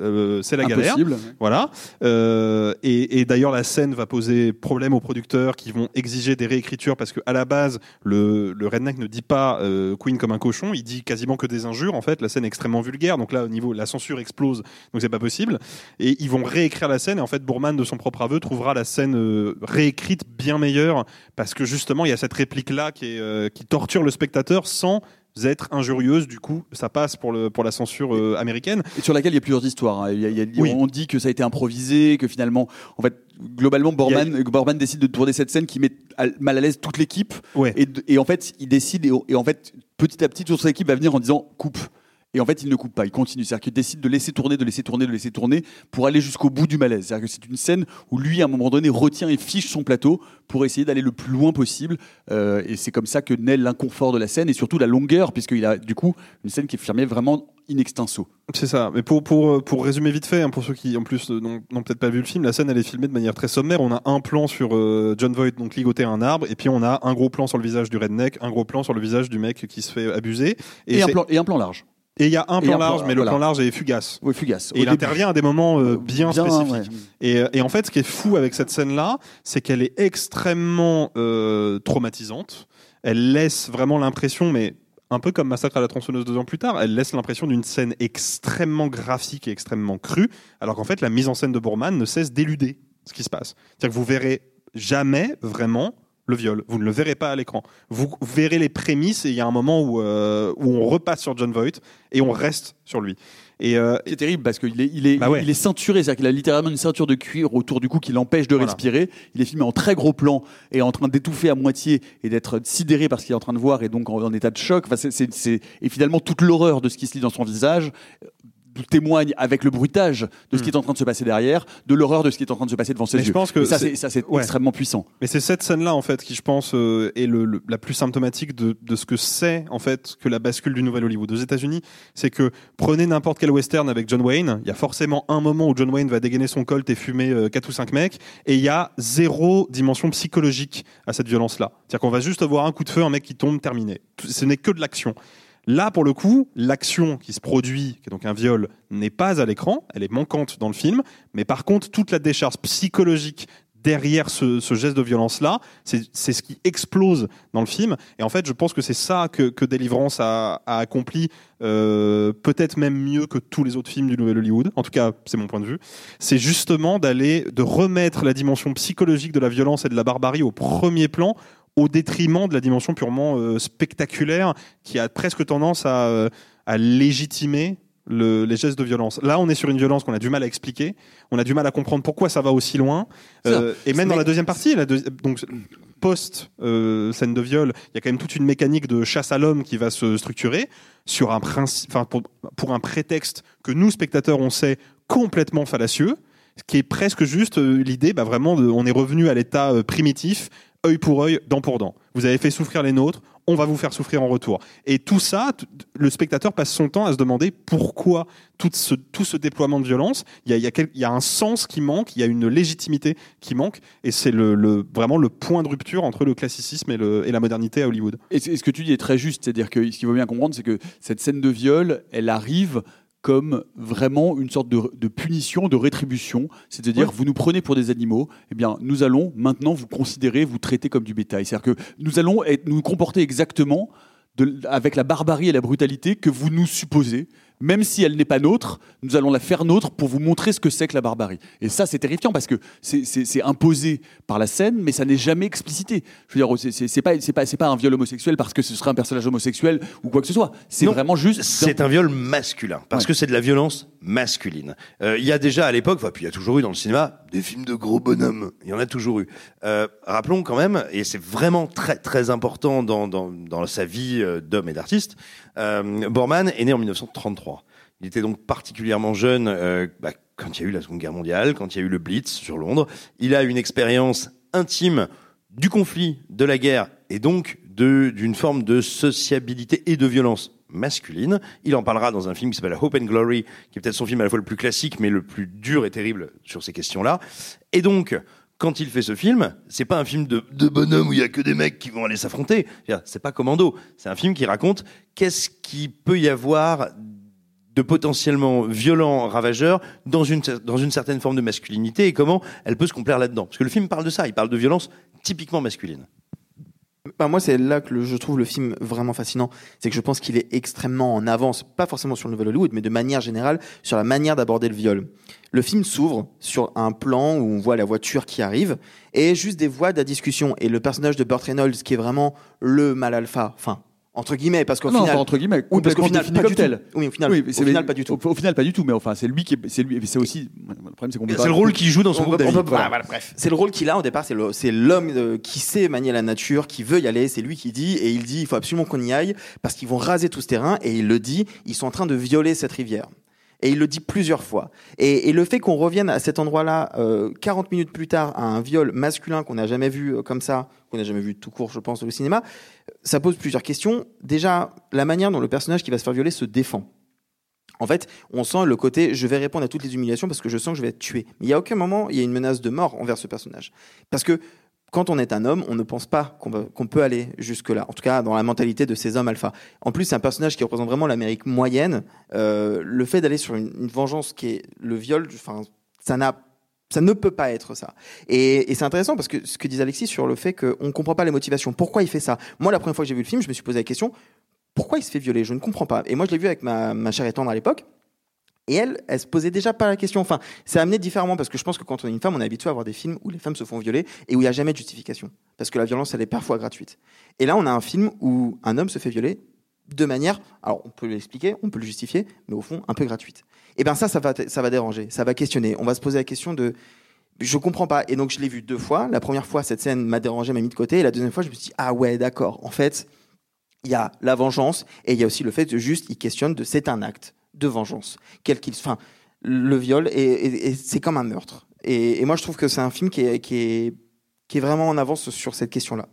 Euh, c'est la galère. Impossible. Voilà. Euh, et et d'ailleurs, la scène va poser problème aux producteurs qui vont exiger des réécritures parce que à la base, le, le redneck ne dit pas euh, Queen comme un cochon, il dit quasiment que des injures. En fait, la scène est extrêmement vulgaire. Donc là, au niveau, la censure explose. Donc c'est pas possible. Et ils vont réécrire la scène. Et en fait, Bourman, de son propre aveu, trouvera la scène euh, réécrite bien meilleure parce que justement, il y a cette réplique là qui, est, euh, qui torture le spectateur sans être injurieuse. Du coup, ça passe pour le pour la censure euh, américaine. Et sur laquelle il y a plusieurs histoires. hein. Il y a- il y a- Oui. On dit que ça a été improvisé, que finalement, en fait, globalement, Borman, Borman décide de tourner cette scène qui met à- mal à l'aise toute l'équipe. Ouais. Et, et en fait, il décide, et, et en fait, petit à petit, toute son équipe va venir en disant coupe. Et en fait, il ne coupe pas, il continue. C'est-à-dire qu'il décide de laisser tourner, de laisser tourner, de laisser tourner pour aller jusqu'au bout du malaise. C'est-à-dire que c'est une scène où lui, à un moment donné, retient et fiche son plateau pour essayer d'aller le plus loin possible. Euh, et c'est comme ça que naît l'inconfort de la scène et surtout la longueur, puisqu'il a du coup une scène qui est filmée vraiment in extenso. C'est ça. Mais pour, pour, pour résumer vite fait, hein, pour ceux qui en plus euh, n'ont peut-être pas vu le film, la scène elle est filmée de manière très sommaire. On a un plan sur euh, John Voight donc ligoté à un arbre, et puis on a un gros plan sur le visage du redneck, un gros plan sur le visage du mec qui se fait abuser. Et, un plan, et un plan large. Et il y a un plan large, mais voilà. le plan large est fugace. Oui, fugace. Et Au il début. intervient à des moments euh, bien, Bien, spécifiques. ouais. Et, euh, et en fait, ce qui est fou avec cette scène-là, c'est qu'elle est extrêmement euh, traumatisante. Elle laisse vraiment l'impression, mais un peu comme Massacre à la tronçonneuse deux ans plus tard, elle laisse l'impression d'une scène extrêmement graphique et extrêmement crue, alors qu'en fait, la mise en scène de Bourman ne cesse d'éluder ce qui se passe. C'est-à-dire que vous verrez jamais vraiment le viol. Vous ne le verrez pas à l'écran. Vous verrez les prémices et il y a un moment où, euh, où on repasse sur John Voight et on reste sur lui. Et euh, C'est terrible parce qu'il est, il est, Bah ouais. il est ceinturé, c'est-à-dire qu'il a littéralement une ceinture de cuir autour du cou qui l'empêche de Voilà. respirer. Il est filmé en très gros plan et en train d'étouffer à moitié et d'être sidéré par ce qu'il est en train de voir et donc en, en état de choc. Enfin, et finalement, toute l'horreur de ce qui se lit dans son visage témoigne avec le bruitage de ce qui est en train de se passer derrière, de l'horreur de ce qui est en train de se passer devant ses Hmm. Mais je yeux. pense que Et ça, c'est- ouais. extrêmement puissant. Mais c'est cette scène-là, en fait, qui, je pense, euh, est le, le- la plus symptomatique de, de ce que c'est, en fait, que la bascule du Nouvel Hollywood aux États-Unis. C'est que prenez n'importe quel western avec John Wayne, il y a forcément un moment où John Wayne va dégainer son colt et fumer euh, quatre ou cinq mecs, et il y a zéro dimension psychologique à cette violence-là. C'est-à-dire qu'on va juste avoir un coup de feu, un mec qui tombe, terminé. Ce n'est que de l'action. Là, pour le coup, l'action qui se produit, qui est donc un viol, n'est pas à l'écran, elle est manquante dans le film, mais par contre, toute la décharge psychologique derrière ce, geste de violence-là, c'est ce qui explose dans le film. Et en fait, je pense que c'est ça que, que Délivrance a, a accompli, euh, peut-être même mieux que tous les autres films du Nouvel Hollywood. En tout cas, c'est mon point de vue. C'est justement d'aller, de remettre la dimension psychologique de la violence et de la barbarie au premier plan, au détriment de la dimension purement euh, spectaculaire qui a presque tendance à, euh, à légitimer le- les gestes de violence. Là, on est sur une violence qu'on a du mal à expliquer, on a du mal à comprendre pourquoi ça va aussi loin. Euh, et même dans la deuxième partie, la deuxi- donc post euh, scène de viol, il y a quand même toute une mécanique de chasse à l'homme qui va se structurer sur un principe, enfin pour, pour un prétexte que nous spectateurs on sait complètement fallacieux, ce qui est presque juste euh, l'idée, bah vraiment, de, on est revenu à l'état primitif, œil pour œil, dent pour dent. Vous avez fait souffrir les nôtres, on va vous faire souffrir en retour. Et tout ça, le spectateur passe son temps à se demander pourquoi tout ce, tout ce déploiement de violence, il y a, un sens qui manque, il y a une légitimité qui manque, et c'est vraiment le point de rupture entre le classicisme et, et la modernité à Hollywood. Et ce que tu dis est très juste, c'est-à-dire que ce qu'il faut bien comprendre, c'est que cette scène de viol, elle arrive comme vraiment une sorte de, de punition, de rétribution. C'est-à-dire, Ouais. vous nous prenez pour des animaux, eh bien, nous allons maintenant vous considérer, vous traiter comme du bétail. C'est-à-dire que nous allons être- nous comporter exactement de- avec la barbarie et la brutalité que vous nous supposez, même si elle n'est pas nôtre, nous allons la faire nôtre pour vous montrer ce que c'est que la barbarie. Et ça, c'est terrifiant parce que c'est- imposé par la scène, mais ça n'est jamais explicité. Je veux dire, c'est- pas, pas, pas un viol homosexuel parce que ce serait un personnage homosexuel ou quoi que ce soit. C'est vraiment juste. C'est un viol masculin, parce Ouais. que c'est de la violence masculine. Euh, Il y a déjà à l'époque, enfin, puis il y a toujours eu dans le cinéma, des films de gros bonhommes. Il y en a toujours eu. Euh, rappelons quand même, et c'est vraiment très très important dans, dans, dans sa vie euh, d'homme et d'artiste, euh, Borman est né en 1933. Il était donc particulièrement jeune euh, bah, quand il y a eu la Seconde Guerre mondiale, quand il y a eu le Blitz sur Londres. Il a une expérience intime du conflit, de la guerre, et donc d'une forme de sociabilité et de violence masculine. Il en parlera dans un film qui s'appelle Hope and Glory, qui est peut-être son film à la fois le plus classique, mais le plus dur et terrible sur ces questions-là. Et donc, quand il fait ce film, c'est pas un film de, de bonhomme où il y a que des mecs qui vont aller s'affronter. C'est pas Commando. C'est un film qui raconte qu'est-ce qui peut y avoir de potentiellement violent, ravageur, dans une, dans une certaine forme de masculinité et comment elle peut se complaire là-dedans. Parce que le film parle de ça, il parle de violence typiquement masculine. Bah, moi, c'est là que je trouve le film vraiment fascinant. C'est que je pense qu'il est extrêmement en avance, pas forcément sur le Nouvel Hollywood, mais de manière générale, sur la manière d'aborder le viol. Le film s'ouvre sur un plan où on voit la voiture qui arrive et juste des voix de la discussion. Et le personnage de Burt Reynolds, qui est vraiment le mal alpha, enfin, entre guillemets, parce qu'au non, final. pas entre guillemets, Oui, parce qu'au final, pas du tel. tout. Oui, au final, Oui, au c'est- final, pas du tout. Au, au final, pas du tout, mais enfin, c'est lui qui, est- c'est lui, c'est aussi, problème, c'est qu'on peut C'est le rôle qu'il joue dans son On groupe voilà, voilà, bref. C'est le rôle qu'il a au départ, c'est le- c'est l'homme euh, qui sait manier la nature, qui veut y aller, c'est lui qui dit, et il dit il faut absolument qu'on y aille, parce qu'ils vont raser tout ce terrain, et il le dit, ils sont en train de violer cette rivière. Et il le dit plusieurs fois. Et, et le fait qu'on revienne à cet endroit-là, euh, 40 minutes plus tard, à un viol masculin qu'on n'a jamais vu euh, comme ça, qu'on n'a jamais vu tout court, je pense, au cinéma, ça pose plusieurs questions. Déjà, la manière dont le personnage qui va se faire violer se défend. En fait, on sent le côté je vais répondre à toutes les humiliations parce que je sens que je vais être tué. Mais il y a aucun moment, il y a une menace de mort envers ce personnage. Parce que quand on est un homme, on ne pense pas qu'on peut aller jusque-là. En tout cas, dans la mentalité de ces hommes alpha. En plus, c'est un personnage qui représente vraiment l'Amérique moyenne. Euh, le fait d'aller sur une, une vengeance qui est le viol, ça n'a ça ne peut pas être ça. Et, c'est intéressant parce que ce que disait Alexis sur le fait qu'on ne comprend pas les motivations. Pourquoi il fait ça? Moi, la première fois que j'ai vu le film, je me suis posé la question pourquoi il se fait violer? Je ne comprends pas. Et moi, je l'ai vu avec ma, ma chère et tendre à l'époque. Et elle, elle se posait déjà pas la question. Enfin, c'est amené différemment parce que je pense que quand on est une femme, on est habitué à voir des films où les femmes se font violer et où il n'y a jamais de justification. Parce que la violence, elle est parfois gratuite. Et là, on a un film où un homme se fait violer de manière, alors on peut l'expliquer, on peut le justifier, mais au fond, un peu gratuite. Et bien ça, ça va, ça va déranger, ça va questionner. On va se poser la question de, je comprends pas. Et donc je l'ai vu deux fois. La première fois, cette scène m'a dérangé, m'a mis de côté. Et la deuxième fois, je me suis dit, ah ouais, d'accord. En fait, il y a la vengeance et il y a aussi le fait de juste, il questionne de c'est un acte de vengeance, quel qu'il, enfin, le viol et, c'est comme un meurtre. Et, moi, je trouve que c'est un film qui est, qui est, qui est vraiment en avance sur cette question-là.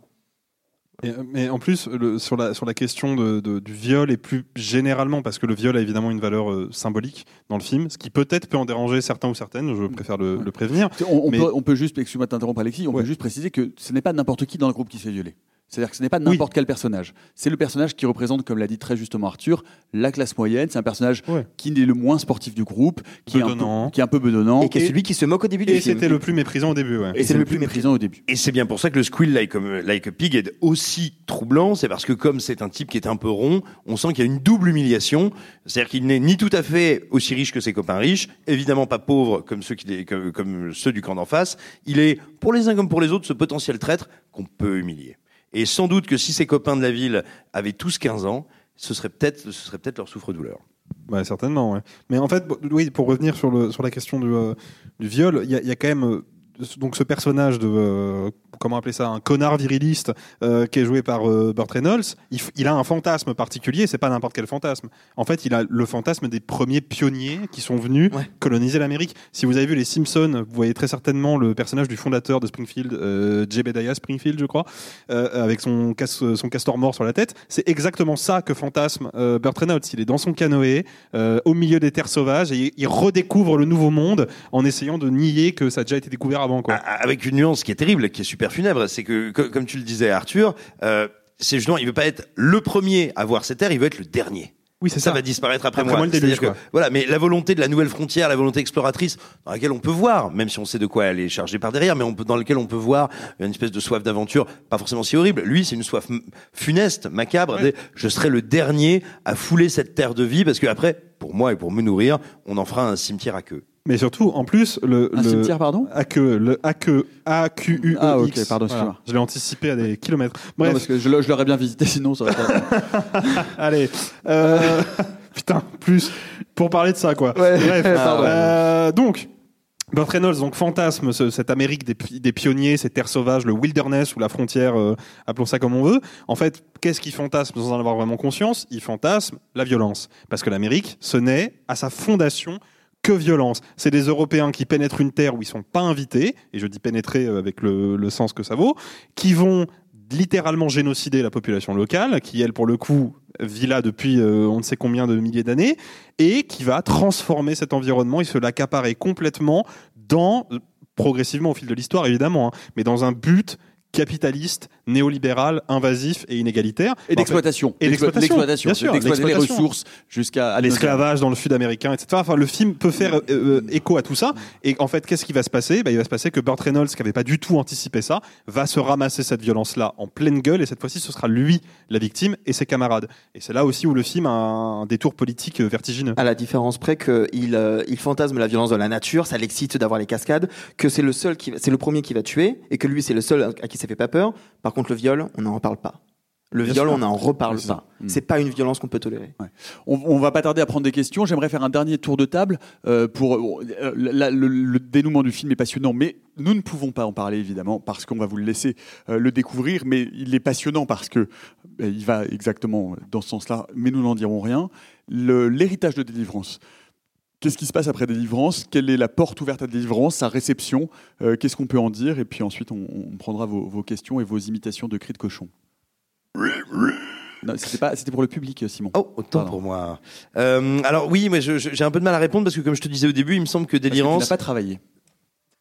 Et, mais en plus, le- sur, la, sur la question de, de- du viol et plus généralement, parce que le viol a évidemment une valeur euh, symbolique dans le film, ce qui peut-être peut en déranger certains ou certaines, je préfère le, le prévenir. On, on Mais- peut, on peut juste, excuse-moi de t'interrompre Alexis, on peut juste préciser que ce n'est pas n'importe qui dans le groupe qui se fait violer. C'est-à-dire que ce n'est pas n'importe quel personnage. C'est le personnage qui représente, comme l'a dit très justement Arthur, la classe moyenne. C'est un personnage qui est le moins sportif du groupe, qui est, un peu, Bedonnant. qui est un peu bedonnant. Et qui est celui qui se moque au début du Et film. c'était le plus méprisant au début, ouais. Et c'est le plus méprisant au début. Et c'est bien pour ça que le Squill like, a- like a Pig est aussi troublant. C'est parce que comme c'est un type qui est un peu rond, on sent qu'il y a une double humiliation. C'est-à-dire qu'il n'est ni tout à fait aussi riche que ses copains riches, évidemment pas pauvre comme ceux, qui, comme, comme ceux du camp d'en face. Il est, pour les uns comme pour les autres, ce potentiel traître qu'on peut humilier. Et sans doute que si ses copains de la ville avaient tous 15 ans, ce serait peut-être ce serait peut-être leur souffre-douleur. Ouais, certainement. Mais en fait, oui, pour revenir sur, le, sur la question du, euh, du viol, il y, a- il y a quand même euh, donc ce personnage de euh, comment appeler ça, un connard viriliste euh, qui est joué par euh, Burt Reynolds. Il, a un fantasme particulier. C'est pas n'importe quel fantasme. En fait, il a le fantasme des premiers pionniers qui sont venus coloniser l'Amérique. Si vous avez vu les Simpsons, vous voyez très certainement le personnage du fondateur de Springfield, euh, Jebediah Springfield, je crois, euh, avec son, cas- son castor mort sur la tête. C'est exactement ça que fantasme euh, Burt Reynolds. Il est dans son canoë, euh, au milieu des terres sauvages, et il redécouvre le nouveau monde en essayant de nier que ça a déjà été découvert avant. Quoi. Avec une nuance qui est terrible, qui est super funèbre, c'est que, co- comme tu le disais, Arthur, euh, c'est justement, il veut pas être le premier à voir cette terre, il veut être le dernier. Oui, c'est ça. ça. va disparaître après, Après moi. moi, le déluge, que, voilà, mais la volonté de la nouvelle frontière, la volonté exploratrice, dans laquelle on peut voir, même si on sait de quoi elle est chargée par derrière, mais on peut, dans laquelle on peut voir une espèce de soif d'aventure, pas forcément si horrible. Lui, c'est une soif funeste, macabre. des- Je serai le dernier à fouler cette terre de vie, parce que après, pour moi et pour me nourrir, on en fera un cimetière à queue. Mais surtout, en plus, le, Un le cimetière, pardon? AQ, le AQ, AQUEX. Ah, ok, pardon, excuse-moi. Je l'ai anticipé à des kilomètres. Non, Bref. parce que je, l'a- je l'aurais bien visité sinon ça aurait pas... Allez. Euh, putain, plus pour parler de ça, quoi. Bref. pardon. Euh, donc. Burt Reynolds, donc fantasme ce- cette Amérique des, des pionniers, ces terres sauvages, le wilderness ou la frontière, euh, appelons ça comme on veut. En fait, qu'est-ce qu'il fantasme sans en avoir vraiment conscience? Il fantasme la violence. Parce que l'Amérique, ce n'est à sa fondation que violence. C'est des Européens qui pénètrent une terre où ils sont pas invités, et je dis pénétrer euh, avec le, sens que ça vaut, qui vont littéralement génocider la population locale, qui elle pour le coup vit là depuis euh, on ne sait combien de milliers d'années, et qui va transformer cet environnement et se l'accaparer complètement dans, progressivement au fil de l'histoire évidemment, hein, mais dans un but capitaliste, néolibéral, invasif et inégalitaire. Et d'exploitation. Et D'explo- d'exploitation. Bien sûr, D'exploiter les ressources jusqu'à... à L'esclavage dans le sud américain, etc. Enfin, le film peut faire euh, euh, écho à tout ça. Et en fait, qu'est-ce qui va se passer? Bah, Il va se passer que Burt Reynolds, qui n'avait pas du tout anticipé ça, va se ramasser cette violence-là en pleine gueule. Et cette fois-ci, ce sera lui la victime et ses camarades. Et c'est là aussi où le film a un détour politique euh, vertigineux. À la différence près qu'il euh, il fantasme la violence de la nature, ça l'excite d'avoir les cascades, que c'est le seul qui, va- c'est le premier qui va tuer, et que lui c'est le seul à qui ça fait pas peur. Par contre, le viol, on n'en reparle pas. Le Bien viol, sûr. on n'en reparle pas. Mm. C'est pas une violence qu'on peut tolérer. On, on va pas tarder à prendre des questions. J'aimerais faire un dernier tour de table euh, pour euh, la- le, le dénouement du film est passionnant, mais nous ne pouvons pas en parler évidemment parce qu'on va vous le laisser euh, le découvrir. Mais il est passionnant parce que il va exactement dans ce sens-là. Mais nous n'en dirons rien. L'héritage de délivrance. Qu'est-ce qui se passe après délivrance? Quelle est la porte ouverte à délivrance Sa réception? Euh, Qu'est-ce qu'on peut en dire? Et puis ensuite, on, on prendra vos, vos questions et vos imitations de cris de cochon. C'était pour le public, Simon. Oh, autant pour moi. Euh, alors oui, mais j'ai un peu de mal à répondre parce que comme je te disais au début, il me semble que Parce que tu n'as pas travaillé.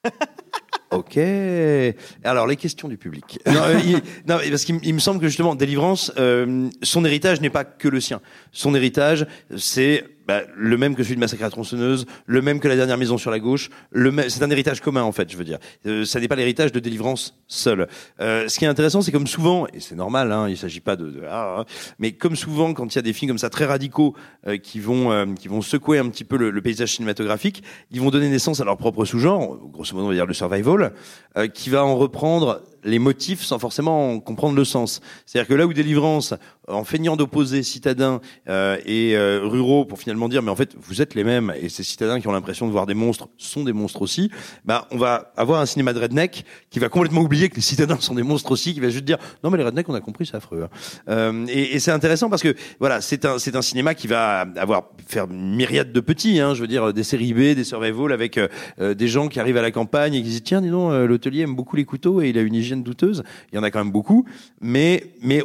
Ok. Alors les questions du public. Non, euh, il- non, parce qu'il me- semble que justement, délivrance, euh, son héritage n'est pas que le sien. Son héritage, c'est bah, le même que celui de Massacre à tronçonneuse, le même que la dernière maison sur la gauche. C'est un héritage commun en fait, je veux dire. Euh, ça n'est pas l'héritage de délivrance seul. Euh, ce qui est intéressant, c'est comme souvent, et c'est normal, hein, il s'agit pas de, de- ah, ah, mais comme souvent quand il y a des films comme ça très radicaux euh, qui vont euh, qui vont secouer un petit peu le, le paysage cinématographique, ils vont donner naissance à leur propre sous-genre, grosso modo on va dire le survival, euh, qui va en reprendre les motifs sans forcément en comprendre le sens. C'est-à-dire que là où Délivrance, en feignant d'opposer citadins euh, et euh, ruraux pour finalement dire mais en fait vous êtes les mêmes et ces citadins qui ont l'impression de voir des monstres sont des monstres aussi, bah on va avoir un cinéma de redneck qui va complètement oublier que les citadins sont des monstres aussi, qui va juste dire non mais les rednecks on a compris c'est affreux. hein. Euh, et et c'est intéressant parce que voilà c'est un c'est un cinéma qui va avoir faire une myriade de petits, hein, je veux dire des séries B, des survival avec euh, euh, des gens qui arrivent à la campagne et qui disent tiens dis donc euh, l'hôtelier aime beaucoup les couteaux et il a une hygiène douteuse. Il y en a quand même beaucoup, mais mais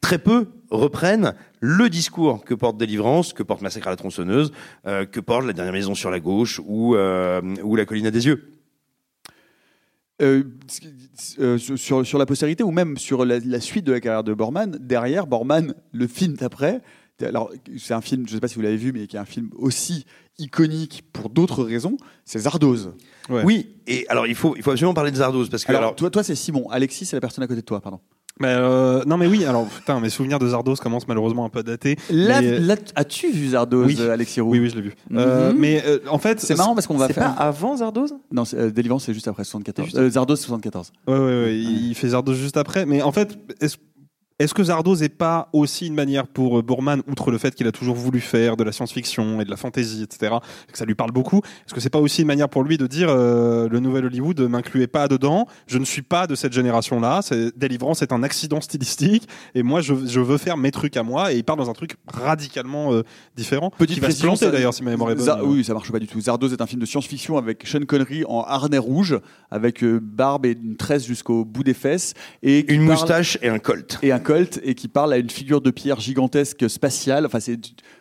très peu reprennent le discours que porte Délivrance, que porte Massacre à la tronçonneuse, euh, que porte La dernière maison sur la gauche ou euh, ou La colline à des yeux. Euh, sur- sur, sur la postérité ou même sur la, la suite de la carrière de Borman, derrière Borman, le film d'après, alors c'est un film, je ne sais pas si vous l'avez vu, mais qui est un film aussi iconique pour d'autres raisons, c'est Zardoz. Oui, et alors il faut il faut absolument parler de Zardoz parce que Alors, alors, toi, toi c'est Simon, Alexis c'est la personne à côté de toi, pardon. Mais euh, non mais oui, alors putain, mes souvenirs de Zardos commencent malheureusement un peu à dater. Là, mais- là, as-tu vu Zardoz, Oui. euh, Alexis Roux Oui, oui, je l'ai vu. Euh, mais euh, en fait, c'est marrant parce qu'on va C'est faire. pas avant Zardoz? Non, c'est- euh, Délivrance c'est juste après 74. Juste Euh, Zardoz 74. Ouais, ouais, ouais, il fait Zardos juste après. Mais en fait, est-ce est-ce que Zardos est pas aussi une manière pour euh, Boorman, outre le fait qu'il a toujours voulu faire de la science-fiction et de la fantasy, etc., et que ça lui parle beaucoup, est-ce que c'est pas aussi une manière pour lui de dire euh, le nouvel Hollywood, m'incluez pas dedans, je ne suis pas de cette génération-là, c'est Délivrance est un accident stylistique, et moi je, je veux faire mes trucs à moi, et il part dans un truc radicalement euh, différent, Petite qui va se précision, planter d'ailleurs si ma mémoire est bonne. Zar- oui, ça marche pas du tout. Zardoz est un film de science-fiction avec Sean Connery en harnais rouge, avec euh, barbe et une tresse jusqu'au bout des fesses. Et une parle- moustache et un colt. Et un colt, et qui parle à une figure de pierre gigantesque spatiale. Enfin, c'est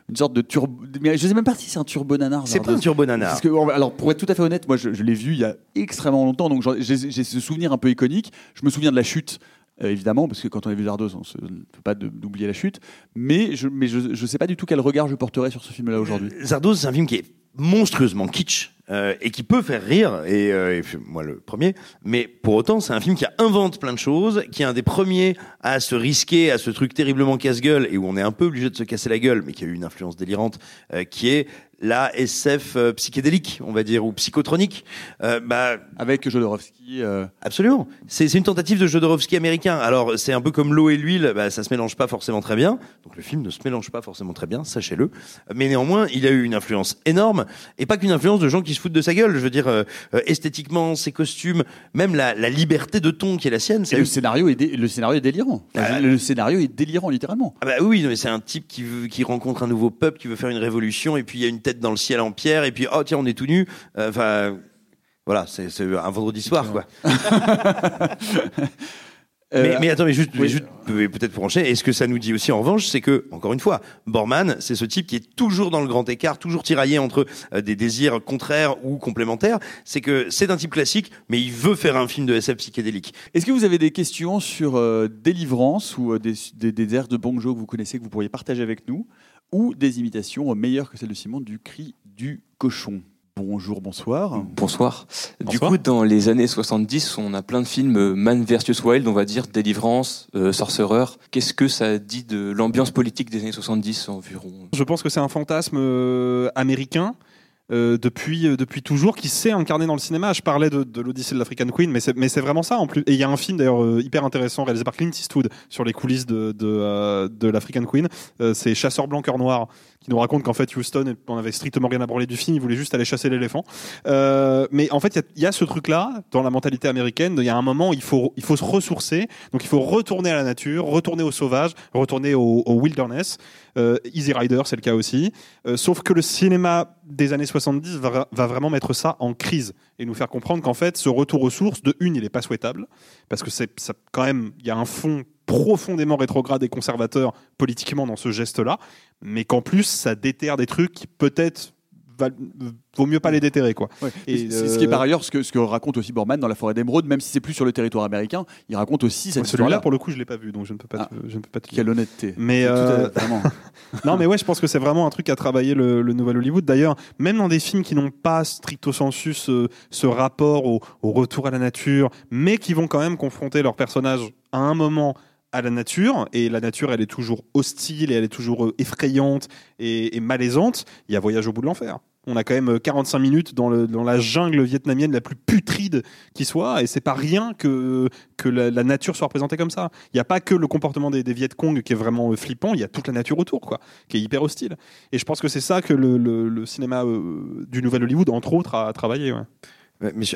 une sorte de turbo. Mais je sais même pas si c'est un turbo nanar. C'est pas un turbo nanar. Parce que, alors, pour être tout à fait honnête, moi, je, je l'ai vu il y a extrêmement longtemps, donc j'ai ce souvenir un peu iconique. Je me souviens de la chute. euh, évidemment, parce que quand on a vu Zardoz, on ne peut pas d'oublier la chute. Mais je mais je, je sais pas du tout quel regard je porterai sur ce film-là aujourd'hui. Zardoz, c'est un film qui est monstrueusement kitsch euh, et qui peut faire rire, et, euh, moi le premier, mais pour autant c'est un film qui invente plein de choses, qui est un des premiers à se risquer à ce truc terriblement casse-gueule et où on est un peu obligé de se casser la gueule, mais qui a eu une influence délirante, euh, qui est la SF euh, psychédélique, on va dire, ou psychotronique. Euh, bah, Avec Jodorowsky. euh, Absolument. C'est une tentative de Jodorowsky américain. Alors, c'est un peu comme l'eau et l'huile, bah, ça se mélange pas forcément très bien. Donc, le film ne se mélange pas forcément très bien, sachez-le. Mais néanmoins, il a eu une influence énorme, et pas qu'une influence de gens qui se foutent de sa gueule. Je veux dire, euh, euh, esthétiquement, ses costumes, même la, la liberté de ton qui est la sienne. Et C'est le scénario est, le scénario est délirant. Enfin, Ah. le scénario est délirant, littéralement. Ah bah oui, c'est un type qui, veut, qui rencontre un nouveau peuple, qui veut faire une révolution, et puis il y a une tête dans le ciel en pierre, et puis oh tiens, on est tout nu. Euh, Enfin, voilà, c'est un vendredi soir, quoi. Mais, mais attends, mais juste, oui. peut-être pour enchaîner, et ce que ça nous dit aussi en revanche, c'est que, encore une fois, Borman, c'est ce type qui est toujours dans le grand écart, toujours tiraillé entre euh, des désirs contraires ou complémentaires. C'est que c'est un type classique, mais il veut faire un film de SF psychédélique. Est-ce que vous avez des questions sur euh, Délivrance ou euh, des, des, des airs de Bong Joon que vous connaissez que vous pourriez partager avec nous? Ou des imitations meilleures que celles de Simon du cri du cochon Bonjour, bonsoir. Bonsoir. Du Bonsoir. coup, dans les années 70, on a plein de films euh, Man vs Wild, on va dire, Délivrance, euh, Sorcerer. Qu'est-ce que ça dit de l'ambiance politique des années 70 environ? Je pense que c'est un fantasme euh, américain euh, depuis, euh, depuis toujours qui s'est incarné dans le cinéma. Je parlais de, de l'Odyssée de l'African Queen, mais c'est, mais c'est vraiment ça en plus. Et il y a un film d'ailleurs euh, hyper intéressant réalisé par Clint Eastwood sur les coulisses de, de, euh, de l'African Queen. Euh, c'est Chasseur blanc cœur noir nous raconte qu'en fait Houston on avait strictement rien à branler du film, il voulait juste aller chasser l'éléphant. Euh, mais en fait il y a- ce truc là dans la mentalité américaine. Il y a un moment il faut il faut se ressourcer, donc il faut retourner à la nature, retourner au sauvage, retourner au, au wilderness. Euh, Easy Rider, c'est le cas aussi. Euh, sauf que le cinéma des années 70 va, va vraiment mettre ça en crise et nous faire comprendre qu'en fait, ce retour aux sources, de une, il n'est pas souhaitable, parce que c'est quand même, il y a un fond profondément rétrograde et conservateur politiquement dans ce geste-là, mais qu'en plus, ça déterre des trucs qui peut-être vaut mieux pas les déterrer, quoi. Ouais. Et, ce qui est par ailleurs ce que, ce que raconte aussi Borman dans la forêt d'émeraude, même si c'est plus sur le territoire américain, il raconte aussi cette Celui-là, histoire-là. pour le coup, je l'ai pas vu, donc je ne peux pas, te- je ne peux pas te Quelle honnêteté. Mais à- euh, non, mais ouais, je pense que c'est vraiment un truc à travailler le, le nouvel Hollywood. D'ailleurs, même dans des films qui n'ont pas stricto sensu ce, ce rapport au, au retour à la nature, mais qui vont quand même confronter leurs personnages à un moment à la nature, et la nature, elle est toujours hostile et elle est toujours euh, effrayante et, malaisante. Il y a Voyage au bout de l'enfer. On a quand même euh, 45 minutes dans, la jungle vietnamienne la plus putride qui soit, et c'est pas rien que, la, nature soit représentée comme ça. Il n'y a pas que le comportement des, des Viet Cong qui est vraiment euh, flippant, il y a toute la nature autour, quoi, qui est hyper hostile. Et je pense que c'est ça que le, cinéma euh, du Nouvel Hollywood, entre autres, a travaillé.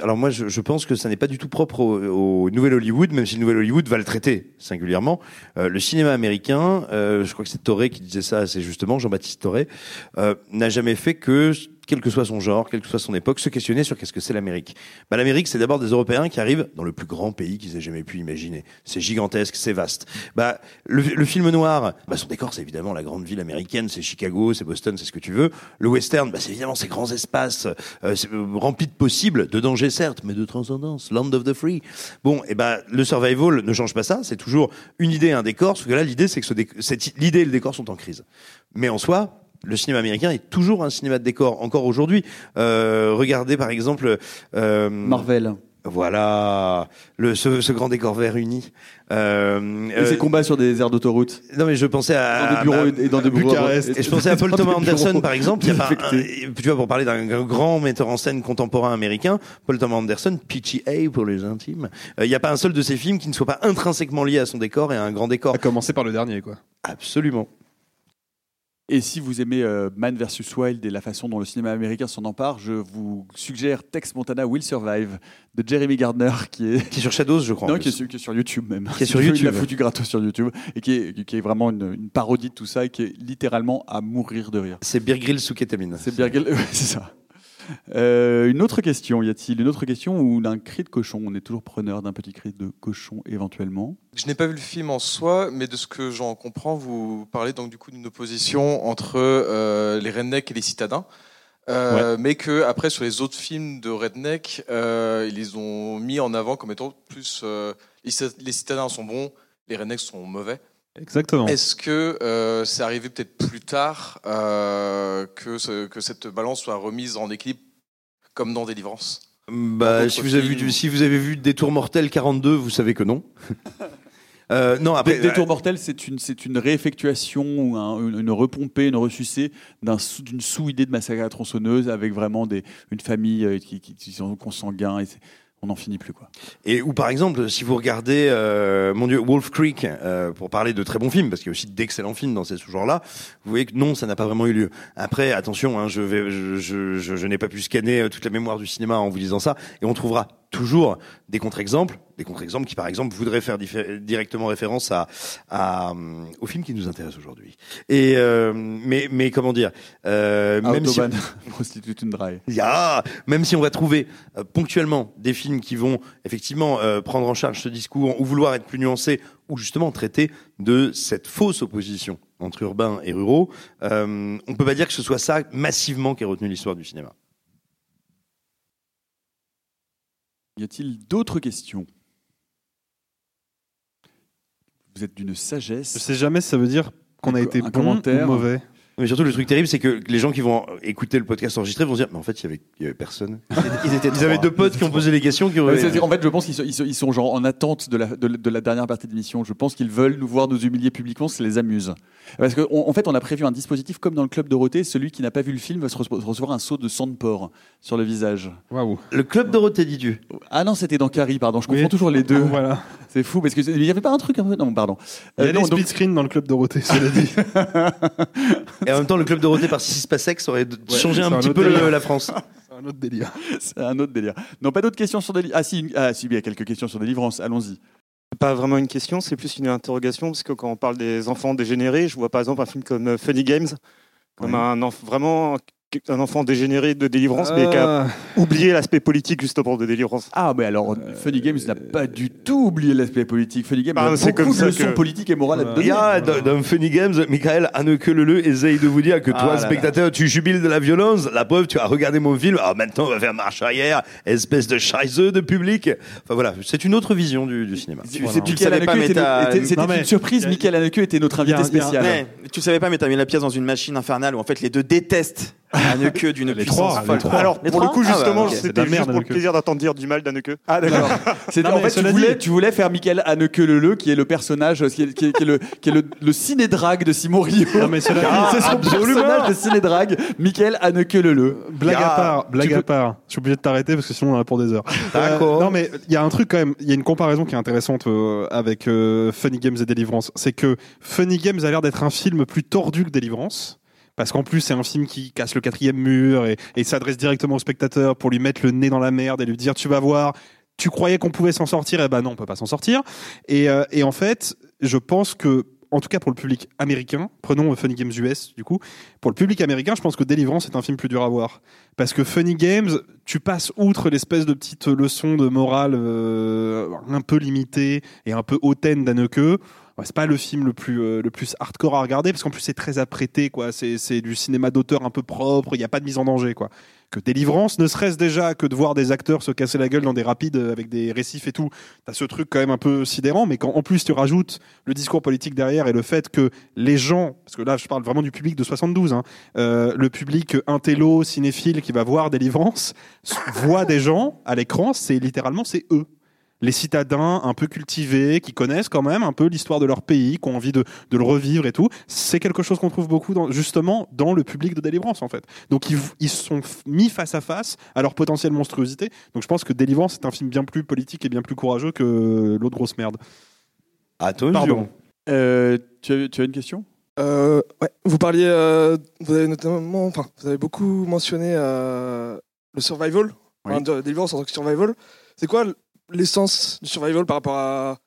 Alors moi, je, je pense que ça n'est pas du tout propre au, au Nouvel Hollywood, même si le Nouvel Hollywood va le traiter singulièrement. Euh, le cinéma américain, euh, je crois que c'est Toré qui disait ça assez justement, Jean-Baptiste Toré, euh, n'a jamais fait que, quel que soit son genre, quelle que soit son époque, se questionner sur qu'est-ce que c'est l'Amérique. Bah, L'Amérique, c'est d'abord des Européens qui arrivent dans le plus grand pays qu'ils aient jamais pu imaginer. C'est gigantesque, c'est vaste. Bah, le, le film noir, bah, son décor, c'est évidemment la grande ville américaine, c'est Chicago, c'est Boston, c'est ce que tu veux. Le western, bah, c'est évidemment ces grands espaces euh, euh, remplis de possibles, de dangers certes, mais de transcendance, land of the free. Bon, et ben le survival ne change pas ça, c'est toujours une idée, un décor. Sauf que là, l'idée, c'est que ce l'idée et le décor sont en crise. Mais en soi, le cinéma américain est toujours un cinéma de décor, encore aujourd'hui. Euh, regardez par exemple euh, Marvel. Voilà, le, ce, ce grand décor vert uni. Euh, Et ses combats sur des aires d'autoroute. Non mais je pensais à Dans des bureaux et dans des bureaux. Bucarest. Et je pensais à Paul Thomas Anderson par exemple. Il y a pas un- désaffectés. tu vois pour parler d'un d'un grand metteur en scène contemporain américain, Paul Thomas Anderson, PTA pour les intimes. Euh, Il n'y a pas un seul de ses films qui ne soit pas intrinsèquement lié à son décor et à un grand décor. À commencer par le dernier, quoi. Absolument. Et si vous aimez euh, Man vs Wild et la façon dont le cinéma américain s'en empare, je vous suggère Tex Montana Will Survive de Jeremy Gardner qui est Qui est sur Shadows, je crois. non, qui est, sur, qui est sur YouTube même. Qui est sur Il YouTube. l'a foutu gratos sur YouTube et qui est, qui est vraiment une, une parodie de tout ça et qui est littéralement à mourir de rire. C'est sous kétamine. C'est ouais, c'est ça. Euh, une autre question, y a-t-il une autre question ou d'un cri de cochon? On est toujours preneur d'un petit cri de cochon éventuellement. Je n'ai pas vu le film en soi, mais de ce que j'en comprends, vous parlez donc du coup d'une opposition entre euh, les rednecks et les citadins. Euh, Mais que après sur les autres films de redneck, ils les ont mis en avant comme étant plus les citadins sont bons, les rednecks sont mauvais. Exactement. Est-ce que euh, c'est arrivé peut-être plus tard euh, que, ce- que cette balance soit remise en équilibre comme dans Délivrance Bah, si vous, avez vu, si vous avez vu Détour mortel 42, vous savez que non. Euh, non, après, Dé- Détour mortel, c'est une, c'est une réeffectuation ou un- une, une repompée, une ressucée d'un d'une sous-idée de massacre à la tronçonneuse avec vraiment des, une famille qui, qui, qui sont consanguins et c'est- on n'en finit plus quoi. Et ou par exemple, si vous regardez, euh, mon Dieu, Wolf Creek, euh, pour parler de très bons films, parce qu'il y a aussi d'excellents films dans ces sous-genres-là, vous voyez que non, ça n'a pas vraiment eu lieu. Après, attention, hein, je, vais, je, je, je, je n'ai pas pu scanner euh, toute la mémoire du cinéma en vous disant ça, et on trouvera toujours des contre-exemples, des contre-exemples qui, par exemple, voudraient faire directement référence à, à, euh, au film qui nous intéresse aujourd'hui. Et euh, mais, mais comment dire, euh, même si Autobahn, Prostitute in Dry. Ya, même si on va trouver euh, ponctuellement des films qui vont effectivement euh, prendre en charge ce discours ou vouloir être plus nuancés ou justement traiter de cette fausse opposition entre urbains et ruraux, euh, on peut pas dire que ce soit ça massivement qui a retenu l'histoire du cinéma. Y a-t-il d'autres questions? Vous êtes d'une sagesse. Je sais jamais si ça veut dire qu'on a été bon commentaire. ou mauvais. Mais surtout, le truc terrible, c'est que les gens qui vont écouter le podcast enregistré vont se dire, mais en fait, il y avait, il y avait personne. Ils étaient Ils avaient deux potes qui ont posé les questions, qui en fait, je pense qu'ils sont, ils genre en attente de la, de, de la dernière partie de l'émission. Je pense qu'ils veulent nous voir nous humilier publiquement, ça les amuse. Parce qu'en en fait, on a prévu un dispositif comme dans le club Dorothée. Celui qui n'a pas vu le film va se re- recevoir un saut de sang de porc sur le visage. Waouh. Le club Dorothée, dis-tu? Ah non, c'était dans Carrie, pardon. Je Oui. confonds toujours les deux. Voilà. C'est fou parce que c'est- il n'y avait pas un truc un peu. Non, pardon. Il y a Euh, des split screen dans le club Dorothée, cela dit. Et en même temps, le club Dorothée par Sissi ça aurait changé un petit peu la France. C'est un autre délire. c'est un autre délire. Non, pas d'autres questions sur des Ah si, ah si, il y a quelques questions sur délivrance. Allons-y. C'est pas vraiment une question, c'est plus une interrogation, parce que quand on parle des enfants dégénérés, je vois par exemple un film comme euh, Funny Games, comme Ouais. un vraiment un enfant dégénéré de délivrance, mais qui a Ah. oublié l'aspect politique justement de délivrance. Ah, mais alors, Funny Games n'a pas du tout oublié l'aspect politique. Funny Games Ah, a c'est beaucoup comme de ça leçons que- politiques et morales à te Il donner. y a dans, dans Funny Games, Michael Haneke-Leleu essaye de vous dire que Ah toi, là spectateur, tu jubiles de la violence. La preuve, tu as regardé mon film. Ah, maintenant, on va faire marche arrière, espèce de chaiseux de public. Enfin voilà, c'est une autre vision du, du cinéma. C'est- Voilà. c'est Tu savais pas, mais C'était une surprise. Michael Haneke était notre invité spécial. Mais tu savais pas, mais t'as mis la pièce dans une machine infernale où en fait les deux détestent Haneke d'une puissance trois, les folle. trois. Alors Les pour le coup Ah bah, justement, c'était juste pour le plaisir d'entendre dire du mal d'Anneke. Ah d'accord. En fait, tu voulais, dit- tu voulais faire Michael Haneke Leleu, qui est le personnage, qui est, qui est- qui est le, qui est le, le ciné-drague de Simon Rio. Non, mais cela dit- c'est son personnage de ciné-drague, Michael Haneke Leleu. Blague Ah, à part, blague tu à peux- part. Je suis obligé de t'arrêter parce que sinon on en a pour des heures. D'accord. Euh, non mais il y a un truc quand même, il y a une comparaison qui est intéressante euh, avec euh, Funny Games et Deliverance. C'est que Funny Games a l'air d'être un film plus tordu que Deliverance. Parce qu'en plus, c'est un film qui casse le quatrième mur et, s'adresse directement au spectateur pour lui mettre le nez dans la merde et lui dire tu vas voir, tu croyais qu'on pouvait s'en sortir, et ben non, on peut pas s'en sortir. Et, euh, et en fait, je pense que, en tout cas pour le public américain, prenons Funny Games US du coup, pour le public américain, je pense que Deliverance est un film plus dur à voir. Parce que Funny Games, tu passes outre l'espèce de petite leçon de morale euh, un peu limitée et un peu hautaine d'Anneke. Ouais, c'est pas le film le plus euh, le plus hardcore à regarder parce qu'en plus c'est très apprêté quoi. C'est c'est du cinéma d'auteur un peu propre il n'y a pas de mise en danger quoi. Que délivrance ne serait-ce déjà que de voir des acteurs se casser la gueule dans des rapides euh, avec des récifs et tout t'as ce truc quand même un peu sidérant mais quand en plus tu rajoutes le discours politique derrière et le fait que les gens parce que là je parle vraiment du public de 72 hein, euh, le public intello cinéphile qui va voir délivrance voit des gens à l'écran c'est littéralement c'est eux les citadins un peu cultivés, qui connaissent quand même un peu l'histoire de leur pays, qui ont envie de, de le revivre et tout, c'est quelque chose qu'on trouve beaucoup dans, justement dans le public de délivrance en fait. Donc ils, ils sont mis face à face à leur potentielle monstruosité. Donc je pense que Délivrance est un film bien plus politique et bien plus courageux que l'autre grosse merde. Attention. Pardon. Euh, tu, as, tu as une question? Euh, ouais, vous parliez, euh, vous avez notamment, enfin, vous avez beaucoup mentionné euh, le survival, Oui. enfin, Deliverance en tant que survival. C'est quoi l'essence du survival par rapport à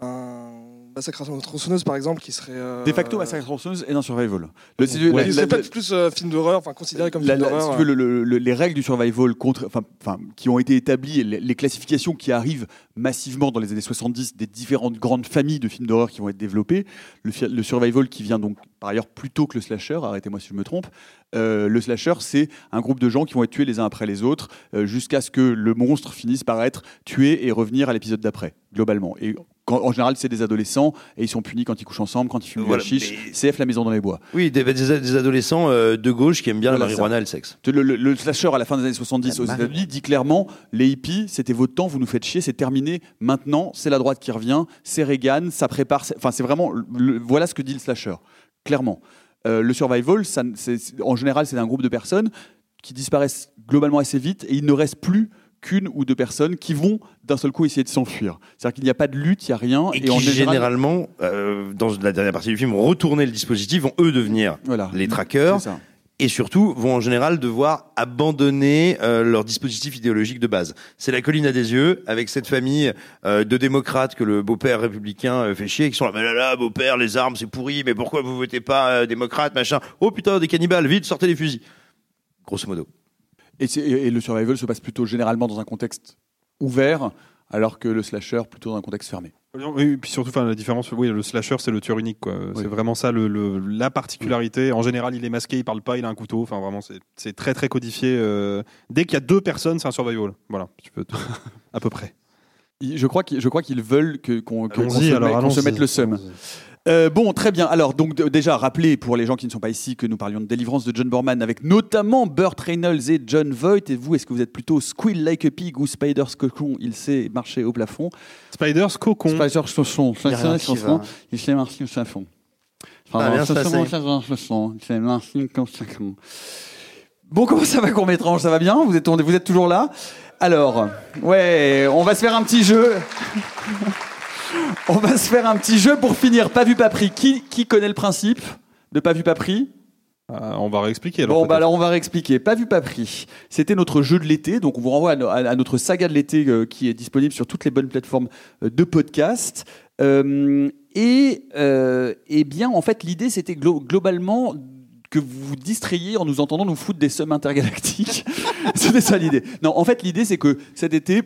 un massacre à tronçonneuse, par exemple, qui serait. euh, De facto, Massacre à tronçonneuse est un survival. Le, c'est- Ouais. la- la- peut-être plus euh, film d'horreur, enfin considéré comme film d'horreur. si tu veux, le- le- le- les règles du survival contre, enfin, enfin, qui ont été établies, et les, les classifications qui arrivent massivement dans les années 70 des différentes grandes familles de films d'horreur qui vont être développées. Le survival qui vient donc par ailleurs plus tôt que le slasher, arrêtez-moi si je me trompe. Euh, le slasher, c'est un groupe de gens qui vont être tués les uns après les autres euh, jusqu'à ce que le monstre finisse par être tué et revenir à l'épisode d'après, globalement. Et quand- en général, c'est des adolescents et ils sont punis quand ils couchent ensemble, quand ils fument Voilà, du hashish. mais- CF la maison dans les bois. Oui, des, des- des adolescents euh, de gauche qui aiment bien Voilà, la marijuana et le sexe. Le, le- le slasher à la fin des années 70 aux. États-Unis dit clairement les hippies, c'était votre temps, vous nous faites chier, c'est terminé. Maintenant, c'est la droite qui revient, c'est Reagan, ça prépare. Enfin, c'est vraiment. le- voilà ce que dit le slasher, clairement. Euh, le survival, ça, en général, c'est un groupe de personnes qui disparaissent globalement assez vite et il ne reste plus qu'une ou deux personnes qui vont d'un seul coup essayer de s'enfuir. C'est-à-dire qu'il n'y a pas de lutte, il n'y a rien. Et, qui en général- généralement, euh, dans la dernière partie du film, retourner le dispositif, vont eux devenir Voilà. les traqueurs. Et surtout, vont en général devoir abandonner euh, leur dispositif idéologique de base. C'est la colline à des yeux, avec cette famille euh, de démocrates que le beau-père républicain euh, fait chier, qui sont là, mais là, là, beau-père, les armes, c'est pourri, mais pourquoi vous votez pas démocrate, machin? Oh putain, des cannibales, vite, sortez les fusils. Grosso modo. Et le survival se passe plutôt généralement dans un contexte ouvert, alors que le slasher plutôt dans un contexte fermé. Oui, et puis surtout, enfin, la différence, oui, le slasher, c'est le tueur unique, quoi. C'est vraiment ça, le, le- la particularité. En général, il est masqué, il parle pas, il a un couteau. Enfin, vraiment, c'est- très, très codifié. euh. Dès qu'il y a deux personnes, c'est un survival. Voilà, tu peux te- à peu près. Je crois qu'ils je crois qu'ils veulent que- qu'on qu'on Allons-y, se, met- se mette le seum. Euh, bon, très bien. Alors, donc, déjà, rappelez pour les gens qui ne sont pas ici que nous parlions de délivrance de John Borman avec notamment Burt Reynolds et John Voight. Et vous, est-ce que vous êtes plutôt Squeal Like a Pig ou Spider's Cocon? Il sait marcher au plafond. Spider's Cocon. Spider's Cocon. Il sait marcher au plafond. Ça va bien se passer. Bon, comment ça va, court métrange Ça va bien? Vous êtes, vous êtes toujours là? Alors, ouais, on va se faire un petit jeu. On va se faire un petit jeu pour finir. Pas vu, pas pris. Qui, qui connaît le principe de pas vu, pas pris Euh, on va réexpliquer. Alors, Bon, bah alors on va réexpliquer. Pas vu, pas pris. C'était notre jeu de l'été, donc on vous renvoie à, no- à- à notre saga de l'été euh, qui est disponible sur toutes les bonnes plateformes euh, de podcast. Et, eh bien, en fait, l'idée, c'était glo- globalement que vous vous distrayiez en nous entendant nous foutre des sommes intergalactiques. c'était ça l'idée. Non, en fait, l'idée, c'est que cet été,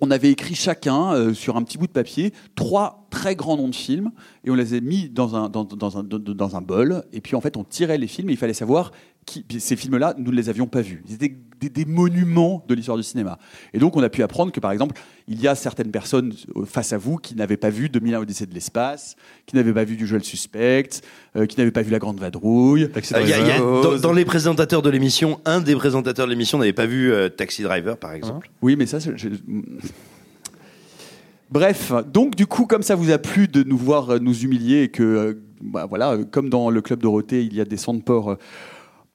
on avait écrit chacun euh, sur un petit bout de papier trois très grands noms de films et on les a mis dans un, dans, dans un, dans- dans un bol. Et puis en fait, on tirait les films et il fallait savoir qui. Ces films-là, nous ne les avions pas vus. Ils étaient des, des monuments de l'histoire du cinéma. Et donc, on a pu apprendre que par exemple, il y a certaines personnes euh, face à vous qui n'avaient pas vu 2001 Odyssée de l'espace, qui n'avaient pas vu du Joel Suspect, euh, qui n'avaient pas vu La Grande Vadrouille. Euh, il y a- il y a- dans, dans les présentateurs de l'émission, un des présentateurs de l'émission n'avait pas vu euh, Taxi Driver, par exemple. Oui, mais ça, je- Bref, donc du coup, comme ça vous a plu de nous voir euh, nous humilier et que, euh, bah, voilà, euh, comme dans le club Dorothée, il y a des de euh,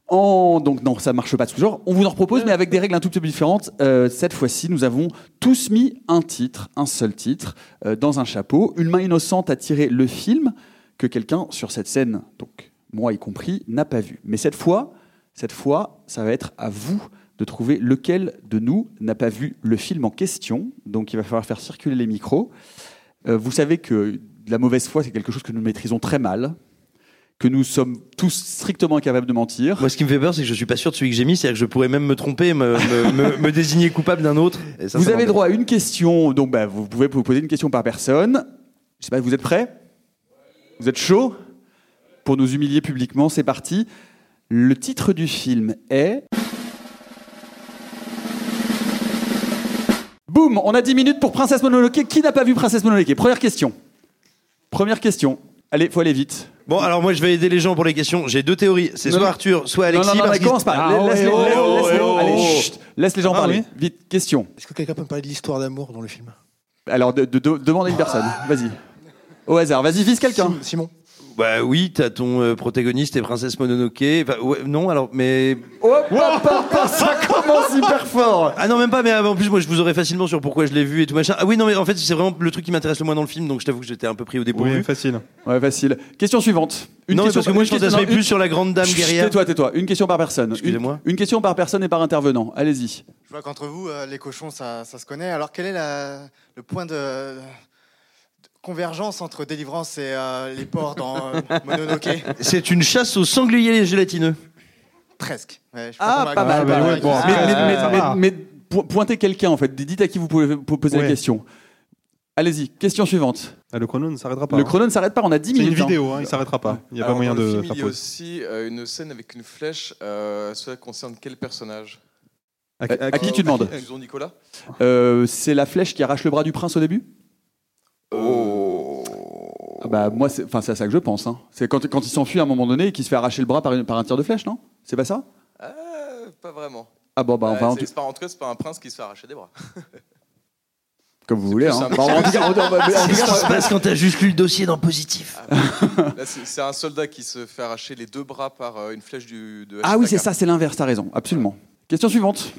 en... Donc non, ça marche pas toujours. On vous en propose, mais avec des règles un tout petit peu différentes. Cette fois-ci, nous avons tous mis un titre, un seul titre, dans un chapeau. Une main innocente a tiré le film que quelqu'un sur cette scène, donc moi y compris, n'a pas vu. Mais cette fois, cette fois, ça va être à vous de trouver lequel de nous n'a pas vu le film en question. Donc il va falloir faire circuler les micros. Euh, vous savez que la mauvaise foi, c'est quelque chose que nous maîtrisons très mal, que nous sommes tous strictement incapables de mentir. Moi, ce qui me fait peur, c'est que je suis pas sûr de celui que j'ai mis, c'est-à-dire que je pourrais même me tromper, me, me- désigner coupable d'un autre. Et ça, vous ça avez droit à une question, donc bah, vous pouvez vous poser une question par personne. Je sais pas, vous êtes prêts? Vous êtes chaud Pour nous humilier publiquement, c'est parti. Le titre du film est... Boum On a 10 minutes pour Princesse Mononoke. Qui n'a pas vu Princesse Mononoke Première question. Première question. Allez, faut aller vite. Bon, alors moi, je vais aider les gens pour les questions. J'ai deux théories. C'est soit. Arthur, soit Non, Alexis. non, non, parce mais qu'ils- commence pas. Ah, Laisse- ouais, laisse- oh, laisse- oh, laisse- oh, allez, oh. chut, laisse les gens Ah, parler. oui. Vite, question. Est-ce que quelqu'un peut me parler de l'histoire d'amour dans le film? Alors, de, de- de- demande à une personne. Vas-y. Au hasard. Vas-y, vise quelqu'un. Simon. Bah oui, t'as ton euh, protagoniste et Princesse Mononoke. Enfin, ouais, non, alors, mais. Oh, pa, pa, pa, ça commence hyper fort. Ah non, même pas, mais euh, en plus, moi, je vous aurais facilement sur pourquoi je l'ai vu et tout machin. Ah oui, non, mais en fait, c'est vraiment le truc qui m'intéresse le moins dans le film, donc je t'avoue que j'étais un peu pris au dépourvu. Oui, facile. Ouais, facile. Question suivante. Non, mais question parce que moi, je une question- fantasmais non, plus une- sur la grande dame Chut, guerrière. Tais-toi, tais-toi. Une question par personne. Excusez-moi. Une, une question par personne et par intervenant. Allez-y. Je vois qu'entre vous, euh, les cochons, ça, ça se connaît. Alors, quel est la- le point de, de convergence entre Délivrance et euh, les porcs dans euh, Mononoke C'est une chasse aux sangliers gélatineux. Presque. Ouais, je Ah, pas m'a- mal. ouais, bon, mais, po- pointez quelqu'un en fait. Dites à qui vous pouvez po- poser la question. Allez-y. Question suivante. Ah, le chrono ne s'arrêtera pas. Le hein. chrono ne s'arrête pas. On a 10 C'est minutes. une hein. vidéo, hein, il s'arrêtera pas. Il n'y a Alors, pas moyen dans le de film, faire il y a aussi euh, une scène avec une flèche. Euh, cela concerne quel personnage? À, À- à qui tu demandes? Nicolas. Euh, C'est la flèche qui arrache le bras du prince au début? Oh. Ah Bah moi, c'est enfin, c'est à ça que je pense. hein. C'est quand, quand il s'enfuit à un moment donné et qu'il se fait arracher le bras par, une- par un tir de flèche, non? C'est pas ça? Euh, pas vraiment. Ah bon, bah Euh, enfin, en c'est- tout- c'est pas, en tout cas, c'est pas un prince qui se fait arracher des bras. comme vous voulez. plus Hein. Bah, en tout cas, en- en- qui se passe quand t'as juste lu le dossier dans Positif. Là, c'est c'est un soldat qui se fait arracher les deux bras par euh, une flèche du, de Ah oui, c'est Ashitaka. ça, c'est l'inverse, t'as raison, absolument. Question suivante.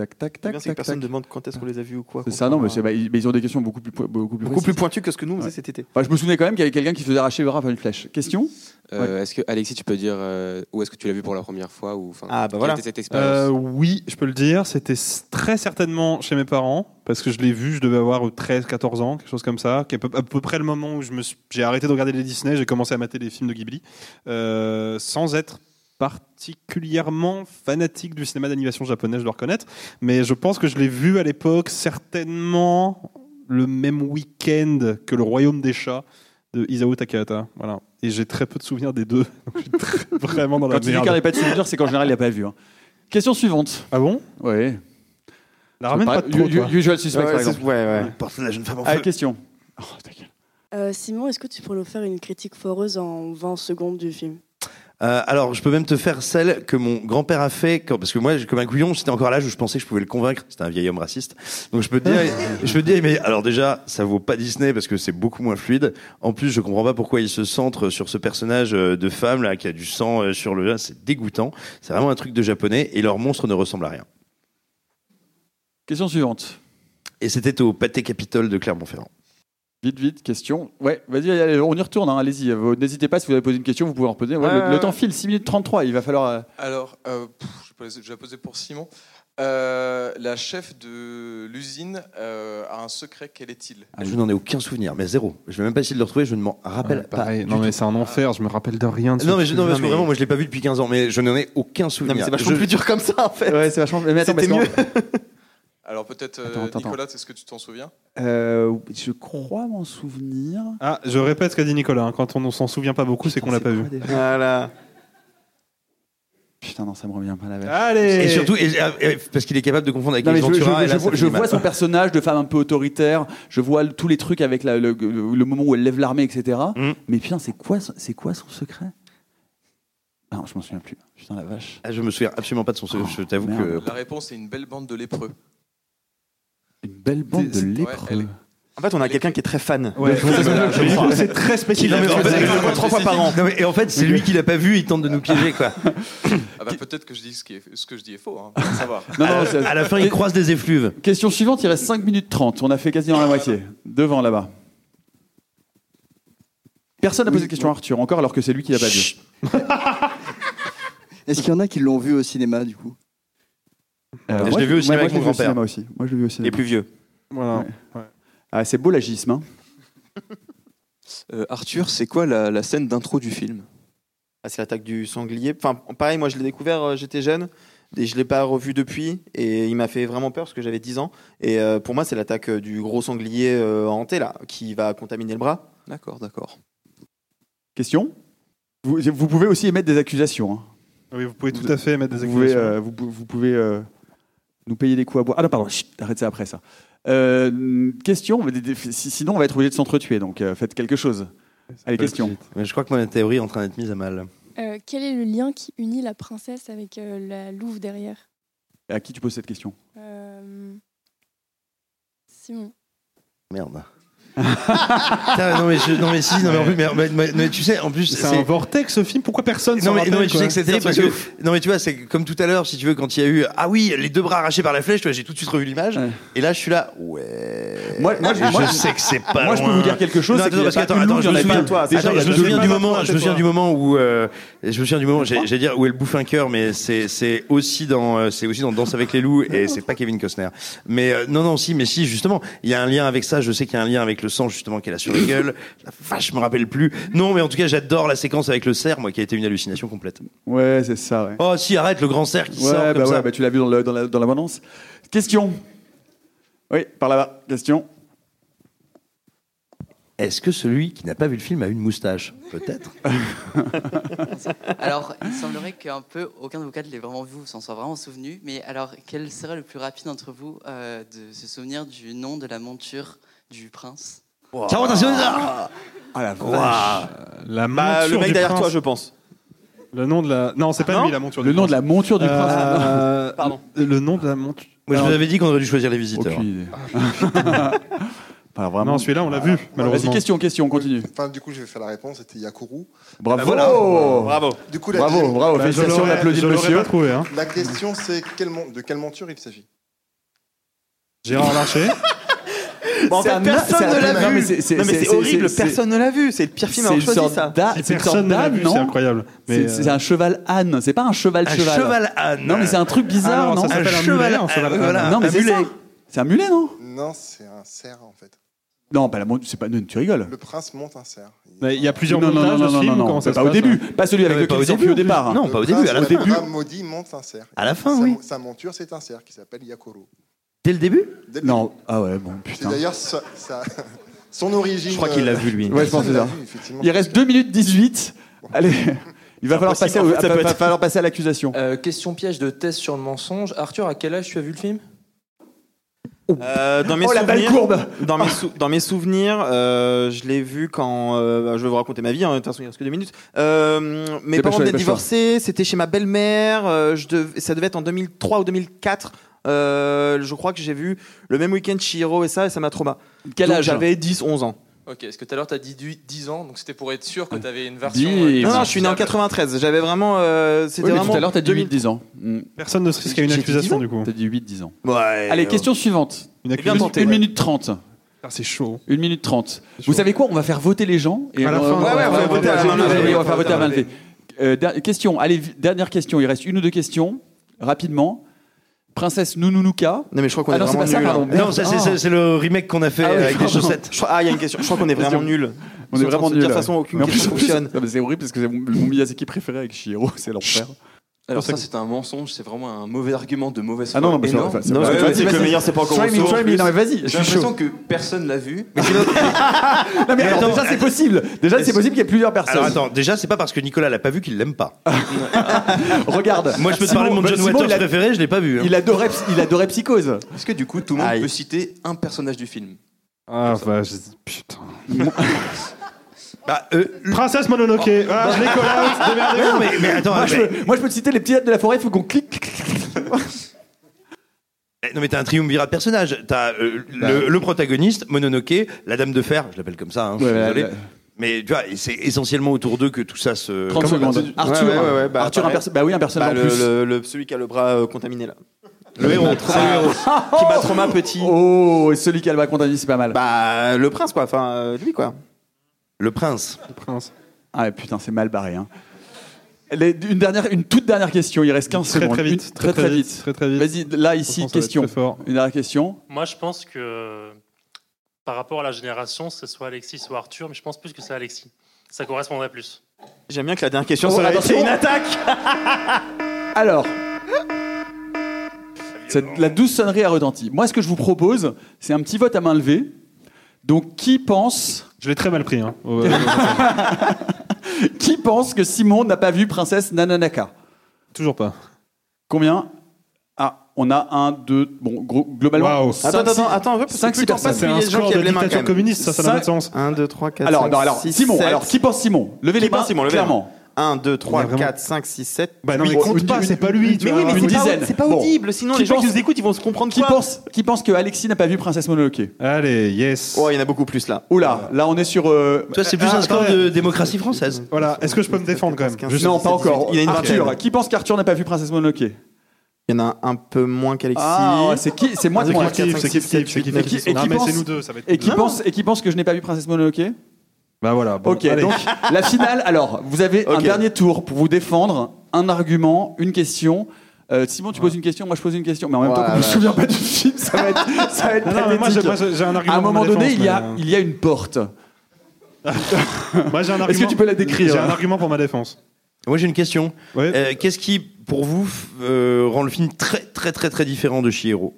Tac, tac, tac, bien, c'est que tac, personne ne demande quand est-ce qu'on les a vus ou quoi. C'est ça, non, mais, bah, ils, mais ils ont des questions beaucoup plus, beaucoup plus, Beaucoup plus précises. pointu que ce que nous on faisait cet été. Enfin, je me souvenais quand même qu'il y avait quelqu'un qui faisait arracher le bras par une flèche. Question? Euh, Est-ce que Alexis, tu peux dire euh, où est-ce que tu l'as vu pour la première fois ou Ah, bah voilà. était cette expérience? Euh, oui, je peux le dire. C'était très certainement chez mes parents, parce que je l'ai vu, je devais avoir 13-14 ans, quelque chose comme ça, qui est à peu, à peu près le moment où je me suis- j'ai arrêté de regarder les Disney, j'ai commencé à mater les films de Ghibli, euh, sans être particulièrement fanatique du cinéma d'animation japonais, je dois reconnaître. Mais je pense que je l'ai vu à l'époque, certainement le même week-end que Le Royaume des Chats de Isao Takahata. Voilà. Et j'ai très peu de souvenirs des deux. Donc je suis très- vraiment dans la Quand merde. qu'il n'y a pas de souvenir, c'est qu'en général, il n'a pas vu. hein. Question suivante. Ah bon? Oui. La ramène pas trop, toi. Usual Suspect, Ouais, par c'est- exemple. ouais, ouais. Porte la jeune femme en Ah, feu. question. Oh, ta gueule. Euh, Simon, est-ce que tu pourrais nous faire une critique foreuse en 20 secondes du film? Euh, alors, je peux même te faire celle que mon grand-père a fait, quand, parce que moi, comme un couillon, j'étais encore à l'âge où je pensais que je pouvais le convaincre. C'était un vieil homme raciste. Donc, je peux te dire, je peux te dire, mais alors déjà, ça vaut pas Disney parce que c'est beaucoup moins fluide. En plus, je comprends pas pourquoi il se centre sur ce personnage euh, de femme là qui a du sang euh, sur le. C'est dégoûtant. C'est vraiment un truc de japonais et leur monstre ne ressemble à rien. Question suivante. Et c'était au pâté Capitole de Clermont-Ferrand. Vite, vite, question. Ouais, vas-y, allez, on y retourne, hein, allez-y. N'hésitez pas, si vous avez posé une question, vous pouvez en poser. Ouais, le, le temps file, 6 minutes 33, il va falloir... euh, Alors, euh, pff, je vais poser- pour Simon. Euh, la chef de l'usine euh, a un secret, quel est-il? Ah, je n'en ai aucun souvenir, mais zéro. Je vais même pas essayer de le retrouver, je ne m'en rappelle Ouais, pas. pareil. du Non, mais c'est un enfer, je me rappelle de rien. de Non, mais, je- non, que vraiment, moi, je l'ai pas vu depuis 15 ans, mais je n'en ai aucun souvenir. Non, mais c'est vachement Je- plus dur comme ça en fait. Ouais, c'est vachement... Mais attends, mieux. Alors peut-être, euh, Attends, attends, Nicolas, est-ce que tu t'en souviens? Euh, je crois m'en souvenir. Ah, je répète ce qu'a dit Nicolas. hein, Quand on ne s'en souvient pas beaucoup, c'est qu'on l'a pas vu. Voilà. Putain, non, ça me revient pas la vache. Allez Et surtout, et- et- parce qu'il est capable de confondre avec Non, Ace je, je- Ventura, je là, vois, ça je fait vois mal. son personnage de femme un peu autoritaire, je vois le- tous les trucs avec la- le, le- le moment où elle lève l'armée, etc. Mm. Mais putain, c'est quoi, son- c'est quoi son secret? Non, je m'en souviens plus. Putain, la vache. Ah, je me souviens absolument pas de son secret. je t'avoue merde. que. La réponse est une belle bande de lépreux. Une belle bande de lépreux. En fait, on a quelqu'un qui est très fan. Ouais, c'est très spécifique. Non, mais en fait, Je le vois trois fois par an. Non, mais- et en fait, c'est lui qui l'a pas vu, il tente de nous piéger, quoi. Ah bah, peut-être que je dis ce, qui est, ce que je dis est faux, hein, faut savoir. Non, non, à, c'est- à la fin, il croise des effluves. Question suivante, il reste 5 minutes 30. On a fait quasiment la moitié. Devant là-bas. Personne n'a posé de question à Arthur encore alors que c'est lui qui l'a pas vu. Est-ce qu'il y en a qui l'ont vu au cinéma du coup? Euh, je l'ai vu au moi, cinéma moi, avec mon grand-père. aussi. Moi, je l'ai vu au cinéma. Les plus vieux. Voilà. Ouais. Ouais. Ah, c'est beau l'agisme. Hein. Euh, Arthur, c'est quoi la, la scène d'intro du film? Ah, c'est l'attaque du sanglier. Enfin, pareil, moi je l'ai découvert, euh, j'étais jeune. Et je l'ai pas revu depuis. Et il m'a fait vraiment peur parce que j'avais 10 ans. Et euh, pour moi, c'est l'attaque du gros sanglier euh, hanté là, qui va contaminer le bras. D'accord, d'accord. Question? Vous, vous pouvez aussi émettre des accusations. hein. Oui, vous pouvez tout à fait mettre des Vous pouvez, accusations. euh, vous, pou- vous pouvez euh, nous payer des coups à boire. Ah non, pardon, chut, arrête ça après ça. Euh, question, sinon on va être obligé de s'entretuer, donc euh, faites quelque chose. Allez, question. Mais je crois que ma théorie est en train d'être mise à mal. Euh, Quel est le lien qui unit la princesse avec euh, la louve derrière? À qui tu poses cette question? Euh, Simon. Merde. Non mais je- non mais si non mais, en plus, mais, mais- mais- mais tu sais en plus C'est un vortex ce film. Pourquoi personne non mais, rappelle non mais tu sais que c'est terrible parce que non mais tu vois c'est comme tout à l'heure si tu veux quand il y a eu ah oui les deux bras arrachés par la flèche tu vois j'ai tout de suite revu l'image et là je suis là ouais Moi, moi, je, moi, sais que c'est pas Moi, je peux loin. vous dire quelque chose. Non, attends, a parce que, attends, attends, je me souviens. Toi, attends, je me souviens du moment, je me souviens du moment où, euh, je me souviens du moment, j'allais dire où elle bouffe un cœur, mais c'est c'est aussi dans, euh, c'est aussi dans Danse avec les loups et c'est pas Kevin Costner. Mais euh, non non si, mais si justement, il y a un lien avec ça. Je sais qu'il y a un lien avec le sang justement qu'elle a sur la gueule. La vache, je me rappelle plus. Non, mais en tout cas, j'adore la séquence avec le cerf, moi, qui a été une hallucination complète. Ouais, c'est ça. Ouais. Oh si, arrête le grand cerf qui Ouais, sort bah comme ouais, ça. bah tu l'as vu dans, le- dans la- dans l'abondance. Question. Oui, par là-bas. Question. Est-ce que celui qui n'a pas vu le film a une moustache? Peut-être. Alors, il semblerait qu'un peu aucun de vous quatre l'ait vraiment vu ou s'en soit vraiment souvenu. Mais alors, quel serait le plus rapide d'entre vous euh, de se souvenir du nom de la monture? Du prince Ciao, attention, ça Ah la vache. La Bah, monture le mec du derrière prince. toi, je pense. Le nom de la. Non, c'est pas Non lui la monture. Le du nom prince. de la monture du prince. Euh, Pardon. Le nom de la monture. Moi, je vous avais dit qu'on aurait dû choisir les visiteurs. Aucune idée. Pas vraiment. Non, celui-là, on l'a vu, Vas-y, malheureusement. question, question, on continue. Enfin, du coup, je vais faire la réponse. C'était Yakuru. Bravo. Bah voilà. Bravo. Du coup, la, Bravo, bravo. Bah, je Félicitations, on l'aurais- applaudit je le l'aurais monsieur. pas trouvé. Hein. la question, c'est mon- de quelle monture il s'agit? Gérard Larcher. Bon, personne ne l'a vu. c'est- c'est- Non, mais c'est- c'est horrible, personne ne l'a vu. C'est le pire film à C'est avoir choisi ça. c'est une sorte personne ne l'a d'âne, vu, non c'est incroyable. Mais, C'est euh, un cheval âne, c'est pas un cheval Un cheval. cheval âne. Non mais c'est un truc bizarre, Ah non, non ça s'appelle un cheval mulet, un âne, cheval voilà, Non mais un c'est mulet. ça. C'est un mulet, non Non, c'est un cerf en fait. Non, pas la mon- c'est pas non, tu rigoles. Le prince monte un cerf. Mais Il y a plusieurs non, montages non, film non, ou comment non, ça pas se au passe, début, hein pas celui avec lequel au il s'enfuit début, au départ. Non, pas au début, à la prince, fin. maudit monte un cerf. À la fin, Sa- oui. Sa monture, c'est un cerf qui s'appelle Yakuru. Dès le début? Dès le Non, ah ouais, bon, C'est putain. d'ailleurs son origine. Je crois qu'il l'a euh, vu, lui. Ouais, je pense que c'est ça. Il reste 2 minutes 18. Allez, il va falloir passer, impossible, au- en fait, ça va- peut va être- falloir passer à l'accusation. Euh, question piège de test sur le mensonge. Arthur, à quel âge tu as vu le film? Euh, dans mes Oh, la balle souvenirs, courbe dans mes, sou- dans mes souvenirs, euh, je l'ai vu quand euh, bah, je vais vous raconter ma vie. hein, de toute façon, il reste que deux minutes. Euh, mes Dépêche-toi, parents dépêche-toi. divorcer. C'était chez ma belle-mère. euh, je dev- ça devait être en 2003 ou 2004. Euh, je crois que j'ai vu le même week-end Chihiro et ça, et ça m'a trauma. Quel Donc, âge J'avais 10, 11 ans. Ok, est-ce que tout à l'heure tu as dit du- 10 ans, donc c'était pour être sûr que tu avais une version. euh, Non, non, je suis né en 93. J'avais vraiment. euh, C'était Oui, vraiment. tout à l'heure, t'as dit 2000. 8-10 ans. Mm. Personne ne se risque à une accusation 10 du coup. T'as dit 8-10 ans. Ouais. Allez, euh, question suivante. Une Bien accusation. tenté, 1 ouais. minute 30. Ah, c'est chaud. 1 minute 30. Vous savez quoi On va faire voter les gens. Et À la on- fin, on ouais, va ouais, faire on va voter à la main levée. Oui, on va faire voter à la main levée. Euh, Question. Allez, dernière question. Il reste une ou deux questions. Rapidement. Princesse Nununuka. Non, mais je crois qu'on Ah est non, c'est vraiment ça, pardon. hein. Non, ça, c'est- c'est c'est le remake qu'on a fait Ah oui, avec des pardon. chaussettes. Je crois- Ah, il y a une question. Je crois qu'on est vraiment nul. On est vraiment De toute façon, aucune Mais en question plus, fonctionne. non, mais C'est horrible parce que c'est mon, mon Miyazaki préféré avec Shihiro, c'est l'enfer. Alors ça c'est un mensonge, c'est vraiment un mauvais argument de mauvaise foi. Ah non, non, mais c'est- énorme. enfin, c'est Non, que c'est le meilleur, c'est pas encore Try me, try me. Non mais vas-y, je J'ai l'impression que personne l'a vu. Non mais alors, déjà c'est possible. Déjà c'est possible qu'il y ait plusieurs personnes. Alors attends, déjà, c'est pas parce que Nicolas l'a pas vu qu'il l'aime pas. Regarde. Moi, je peux te parler de mon John Waters préféré, je l'ai pas vu. hein. Il adorait, il adorait Psychose. Est-ce que du coup tout le monde peut citer un personnage du film? Ah, bah, je- putain. Bah, euh, Princesse Mononoke. Ah, je l'ai call out. Démerdez-vous. mais, mais attends, Moi je, mais- peux, moi je peux te citer les petits de la forêt, il faut qu'on clique. clique, clique. Eh, Non mais t'as un triumvirat de personnages. T'as euh, le, le protagoniste, Mononoke, la Dame de Fer, je l'appelle comme ça, hein, je suis Ouais, désolé. ouais, ouais. Mais tu vois, c'est essentiellement autour d'eux que tout ça se... 30 Comment- secondes. Arthur, ouais, ouais, ouais, bah, Arthur un bah oui, un personnage Bah, en le, plus. le- le- celui qui a le bras euh, contaminé là. Le héros. Héros. qui m'a trauma petit. Oh, et celui qui a le bras contaminé, c'est pas mal. Bah, le prince quoi. Enfin, euh, lui quoi. Le prince. Prince. Ah putain, c'est mal barré. Hein. Les- une, dernière, une toute dernière question, il reste 15 Très, secondes. très vite, Une- très, très vite, très, très vite. Vas-y, là, ici, Franchement, ça va être question. très fort. Une dernière question. Moi, je pense que par rapport à la génération, c'est soit Alexis, soit Arthur, mais je pense plus que c'est Alexis. Ça correspondrait plus. J'aime bien que la dernière question Oh, ça aurait été attention. une attaque. Alors, cette- la douce sonnerie a retenti. Moi, ce que je vous propose, c'est un petit vote à main levée. Donc, qui pense, Je l'ai très mal pris. Hein. Qui pense que Simon n'a pas vu Princesse Nananaka? Toujours pas. Combien? Ah, on a un, deux, bon, gros- globalement. Waouh. cinq, Attends, attends, attends, un peu. parce que cinq, plus. C'est plus il y un des gens score qui de lèvent les mains quand dictature même. communiste, ça, ça n'a Cinq- pas de sens. 1, 2, 3, 4, Alors, 5, non, alors, 6, Simon, 7. alors, qui pense Simon? Levez les Qui mains, pense Simon Levez les mains. clairement. 1, 2, 3, vraiment- 4, 5, 6, 7. Bah non, mais compte une- pas, c'est pas lui. tu Mais vois. oui, mais une c'est pas- dizaine. c'est pas Bon. audible. Sinon, Qui les gens pense- qui nous écoutent, ils vont se comprendre Qui quoi pense, qui pense que Alexis n'a pas vu Princesse Mononoke Allez, yes. Oh, il y en a beaucoup plus là. Oula, là on est sur. euh, Toi, c'est plus Ah, un score attends, de démocratie française. Voilà, est-ce que je peux me défendre quand même Non, pas encore. Il y a une Arthur, vingtaine. qui pense qu'Arthur n'a pas vu Princesse Mononoke Il y en a un peu moins qu'Alexis. Ah, ouais, c'est qui C'est moi C'est kiff, c'est kiff, kiff, c'est kiff, Et qui- kiff. et Non, qui mais pense- c'est nous deux, ça va être Et qui Non. pense et qui pense que je n'ai pas vu Princesse Mononoke Bah voilà. bon, Ok, allez. donc la finale. Alors, vous avez un dernier tour pour vous défendre, un argument, une question. Euh, Simon, tu poses une question, moi je pose une question, mais en même temps, Ouais, je me souviens pas du film, ça va être, ça va être Non, non, mais moi, j'ai- un argument. À un pour ma moment donné, défense, il y a, euh, il y a une porte. Moi, j'ai un Est-ce que tu peux la décrire J'ai un argument pour ma défense. Moi, j'ai une question. Ouais. Euh, Qu'est-ce qui, pour vous, euh, rend le film très, très, très, très différent de Chihiro?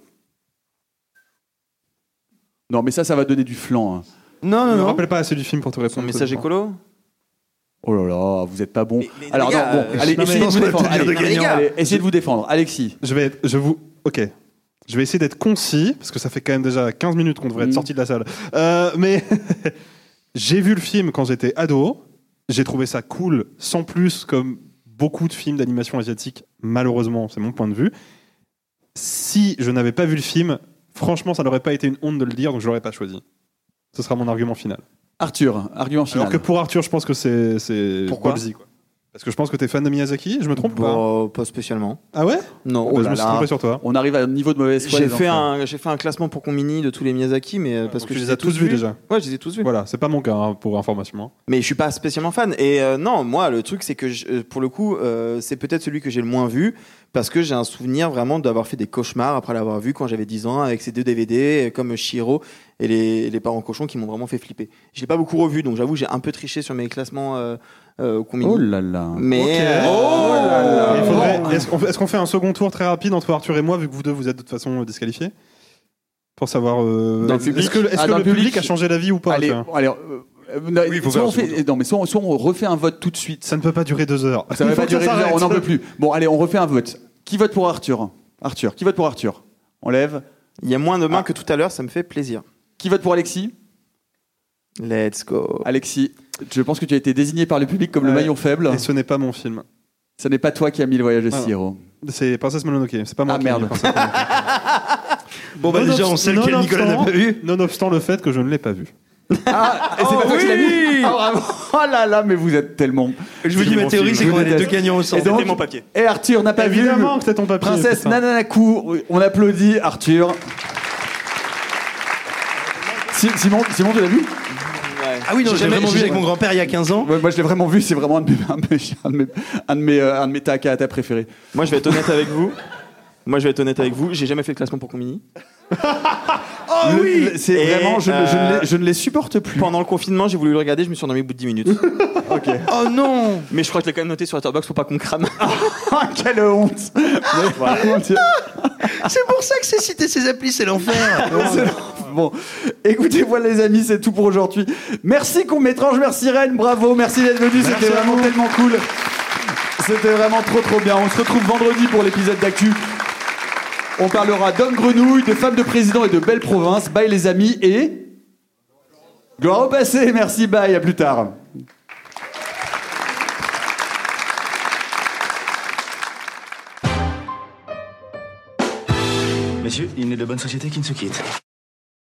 Non, mais ça, ça va donner du flanc. hein. Non, Je non, me non. rappelle pas assez du film pour te Son répondre. message écolo Oh là là, vous êtes pas bon. Mais- mais Alors les non, gars, bon, euh, allez, non, mais essayez de je vous pense défendre. qu'on va Allez, dire de allez, gagnant. allez, essayez de vous défendre. Alexis. Je vais, être- je vous, ok. Je vais essayer d'être concis parce que ça fait quand même déjà 15 minutes qu'on devrait être Mhm. sorti de la salle. Euh, mais j'ai vu le film quand j'étais ado. J'ai trouvé ça cool, sans plus, comme beaucoup de films d'animation asiatique. Malheureusement, c'est mon point de vue. Si je n'avais pas vu le film, franchement, ça n'aurait pas été une honte de le dire, donc je l'aurais pas choisi. Ce sera mon argument final. Arthur, argument final. Alors que pour Arthur, je pense que c'est Pourquoi quoi. Parce que je pense que t'es fan de Miyazaki, je me trompe ou pas pas spécialement. Ah ouais Non, Bah, oh Je là me suis là. trompé sur toi. On arrive à un niveau de mauvaise foi. J'ai fait, un, j'ai fait un classement pour Combini de tous les Miyazaki, mais euh, parce Donc que tu je les as tous vus déjà. Ouais, je les ai tous vus. Voilà, c'est pas mon cas hein, pour information. Mais je suis pas spécialement fan. Et euh, non, moi, le truc, c'est que je- euh, pour le coup, euh, c'est peut-être celui que j'ai le moins vu parce que j'ai un souvenir vraiment d'avoir fait des cauchemars après l'avoir vu quand j'avais 10 ans avec ces deux DVD comme Shiro et les, les parents cochons qui m'ont vraiment fait flipper. Je l'ai pas beaucoup revu, donc j'avoue, j'ai un peu triché sur mes classements euh, euh, Combini. Oh là là. Mais Ok. euh, Oh là là. Il faudrait- Est-ce qu'on fait un second tour très rapide entre Arthur et moi, vu que vous deux vous êtes de toute façon euh, disqualifiés Pour savoir. euh, Dans le public Est-ce que, Ah, que dans le public, public a changé d'avis ou pas Allez, euh, euh, non, Oui, soit on un second fait, non, mais soit, soit on refait un vote tout de suite. Ça ne peut pas durer deux heures. Ça Il faut pas durer deux heures, on n'en peut plus. Bon, allez, on refait un vote. Qui vote pour Arthur? Arthur, qui vote pour Arthur? On lève. Il y a moins de mains que tout à l'heure, ça me fait plaisir. Qui vote pour Alexis? Let's go. Alexis, je pense que tu as été désigné par le public comme le maillon faible. Et ce n'est pas mon film. Ce n'est pas toi qui as mis le voyage de Ah non. Chihiro. C'est Princesse Mononoke, c'est pas moi Ah, qui mis merde. Bon, bah, déjà, on sait lequel Nicolas n'a pas vu. Nonobstant le fait que je ne l'ai pas vu. Ah, et c'est pas toi qui l'as mis Ah, bravo. Oh là là, mais vous êtes tellement. Je vous dis, ma théorie, c'est qu'on les deux gagnants au centre. Et donc, C'était mon papier. Et Arthur n'a pas Évidemment vu. que c'est ton papier. Princesse. Nananaku, on applaudit Arthur. Si- Simon, Simon, tu l'as vu? Ah oui, non, J'ai vraiment vu avec mon grand-père il y a 15 ans. Ouais, Moi, je l'ai vraiment vu, c'est vraiment un de mes, un de mes, un de mes, un de mes, euh, un de mes takahata préférés. Moi, je vais être honnête avec vous. Moi, je vais être honnête avec vous. J'ai jamais fait de classement pour Combini. Oh oui C'est Et, vraiment, je, ne- je ne les, je ne les supporte plus. Pendant le confinement, j'ai voulu le regarder, je me suis endormi au bout de 10 minutes. Ok. Oh non Mais je crois que je l'ai quand même noté sur Letterboxd pour pas qu'on crame. Ah, quelle honte Mais, mon Dieu. C'est pour ça que c'est citer ces applis, c'est l'enfer. C'est- Bon, écoutez, voilà les amis, c'est tout pour aujourd'hui. Merci Combétrange, merci Rennes, bravo, merci d'être venu, c'était vraiment tellement cool. C'était vraiment trop trop bien. On se retrouve vendredi pour l'épisode d'actu. On parlera d'hommes grenouilles, de femmes de président et de belles provinces. Bye les amis et... Gloire au passé, merci, bye, à plus tard. Messieurs, il n'est de bonne société qui ne se quitte.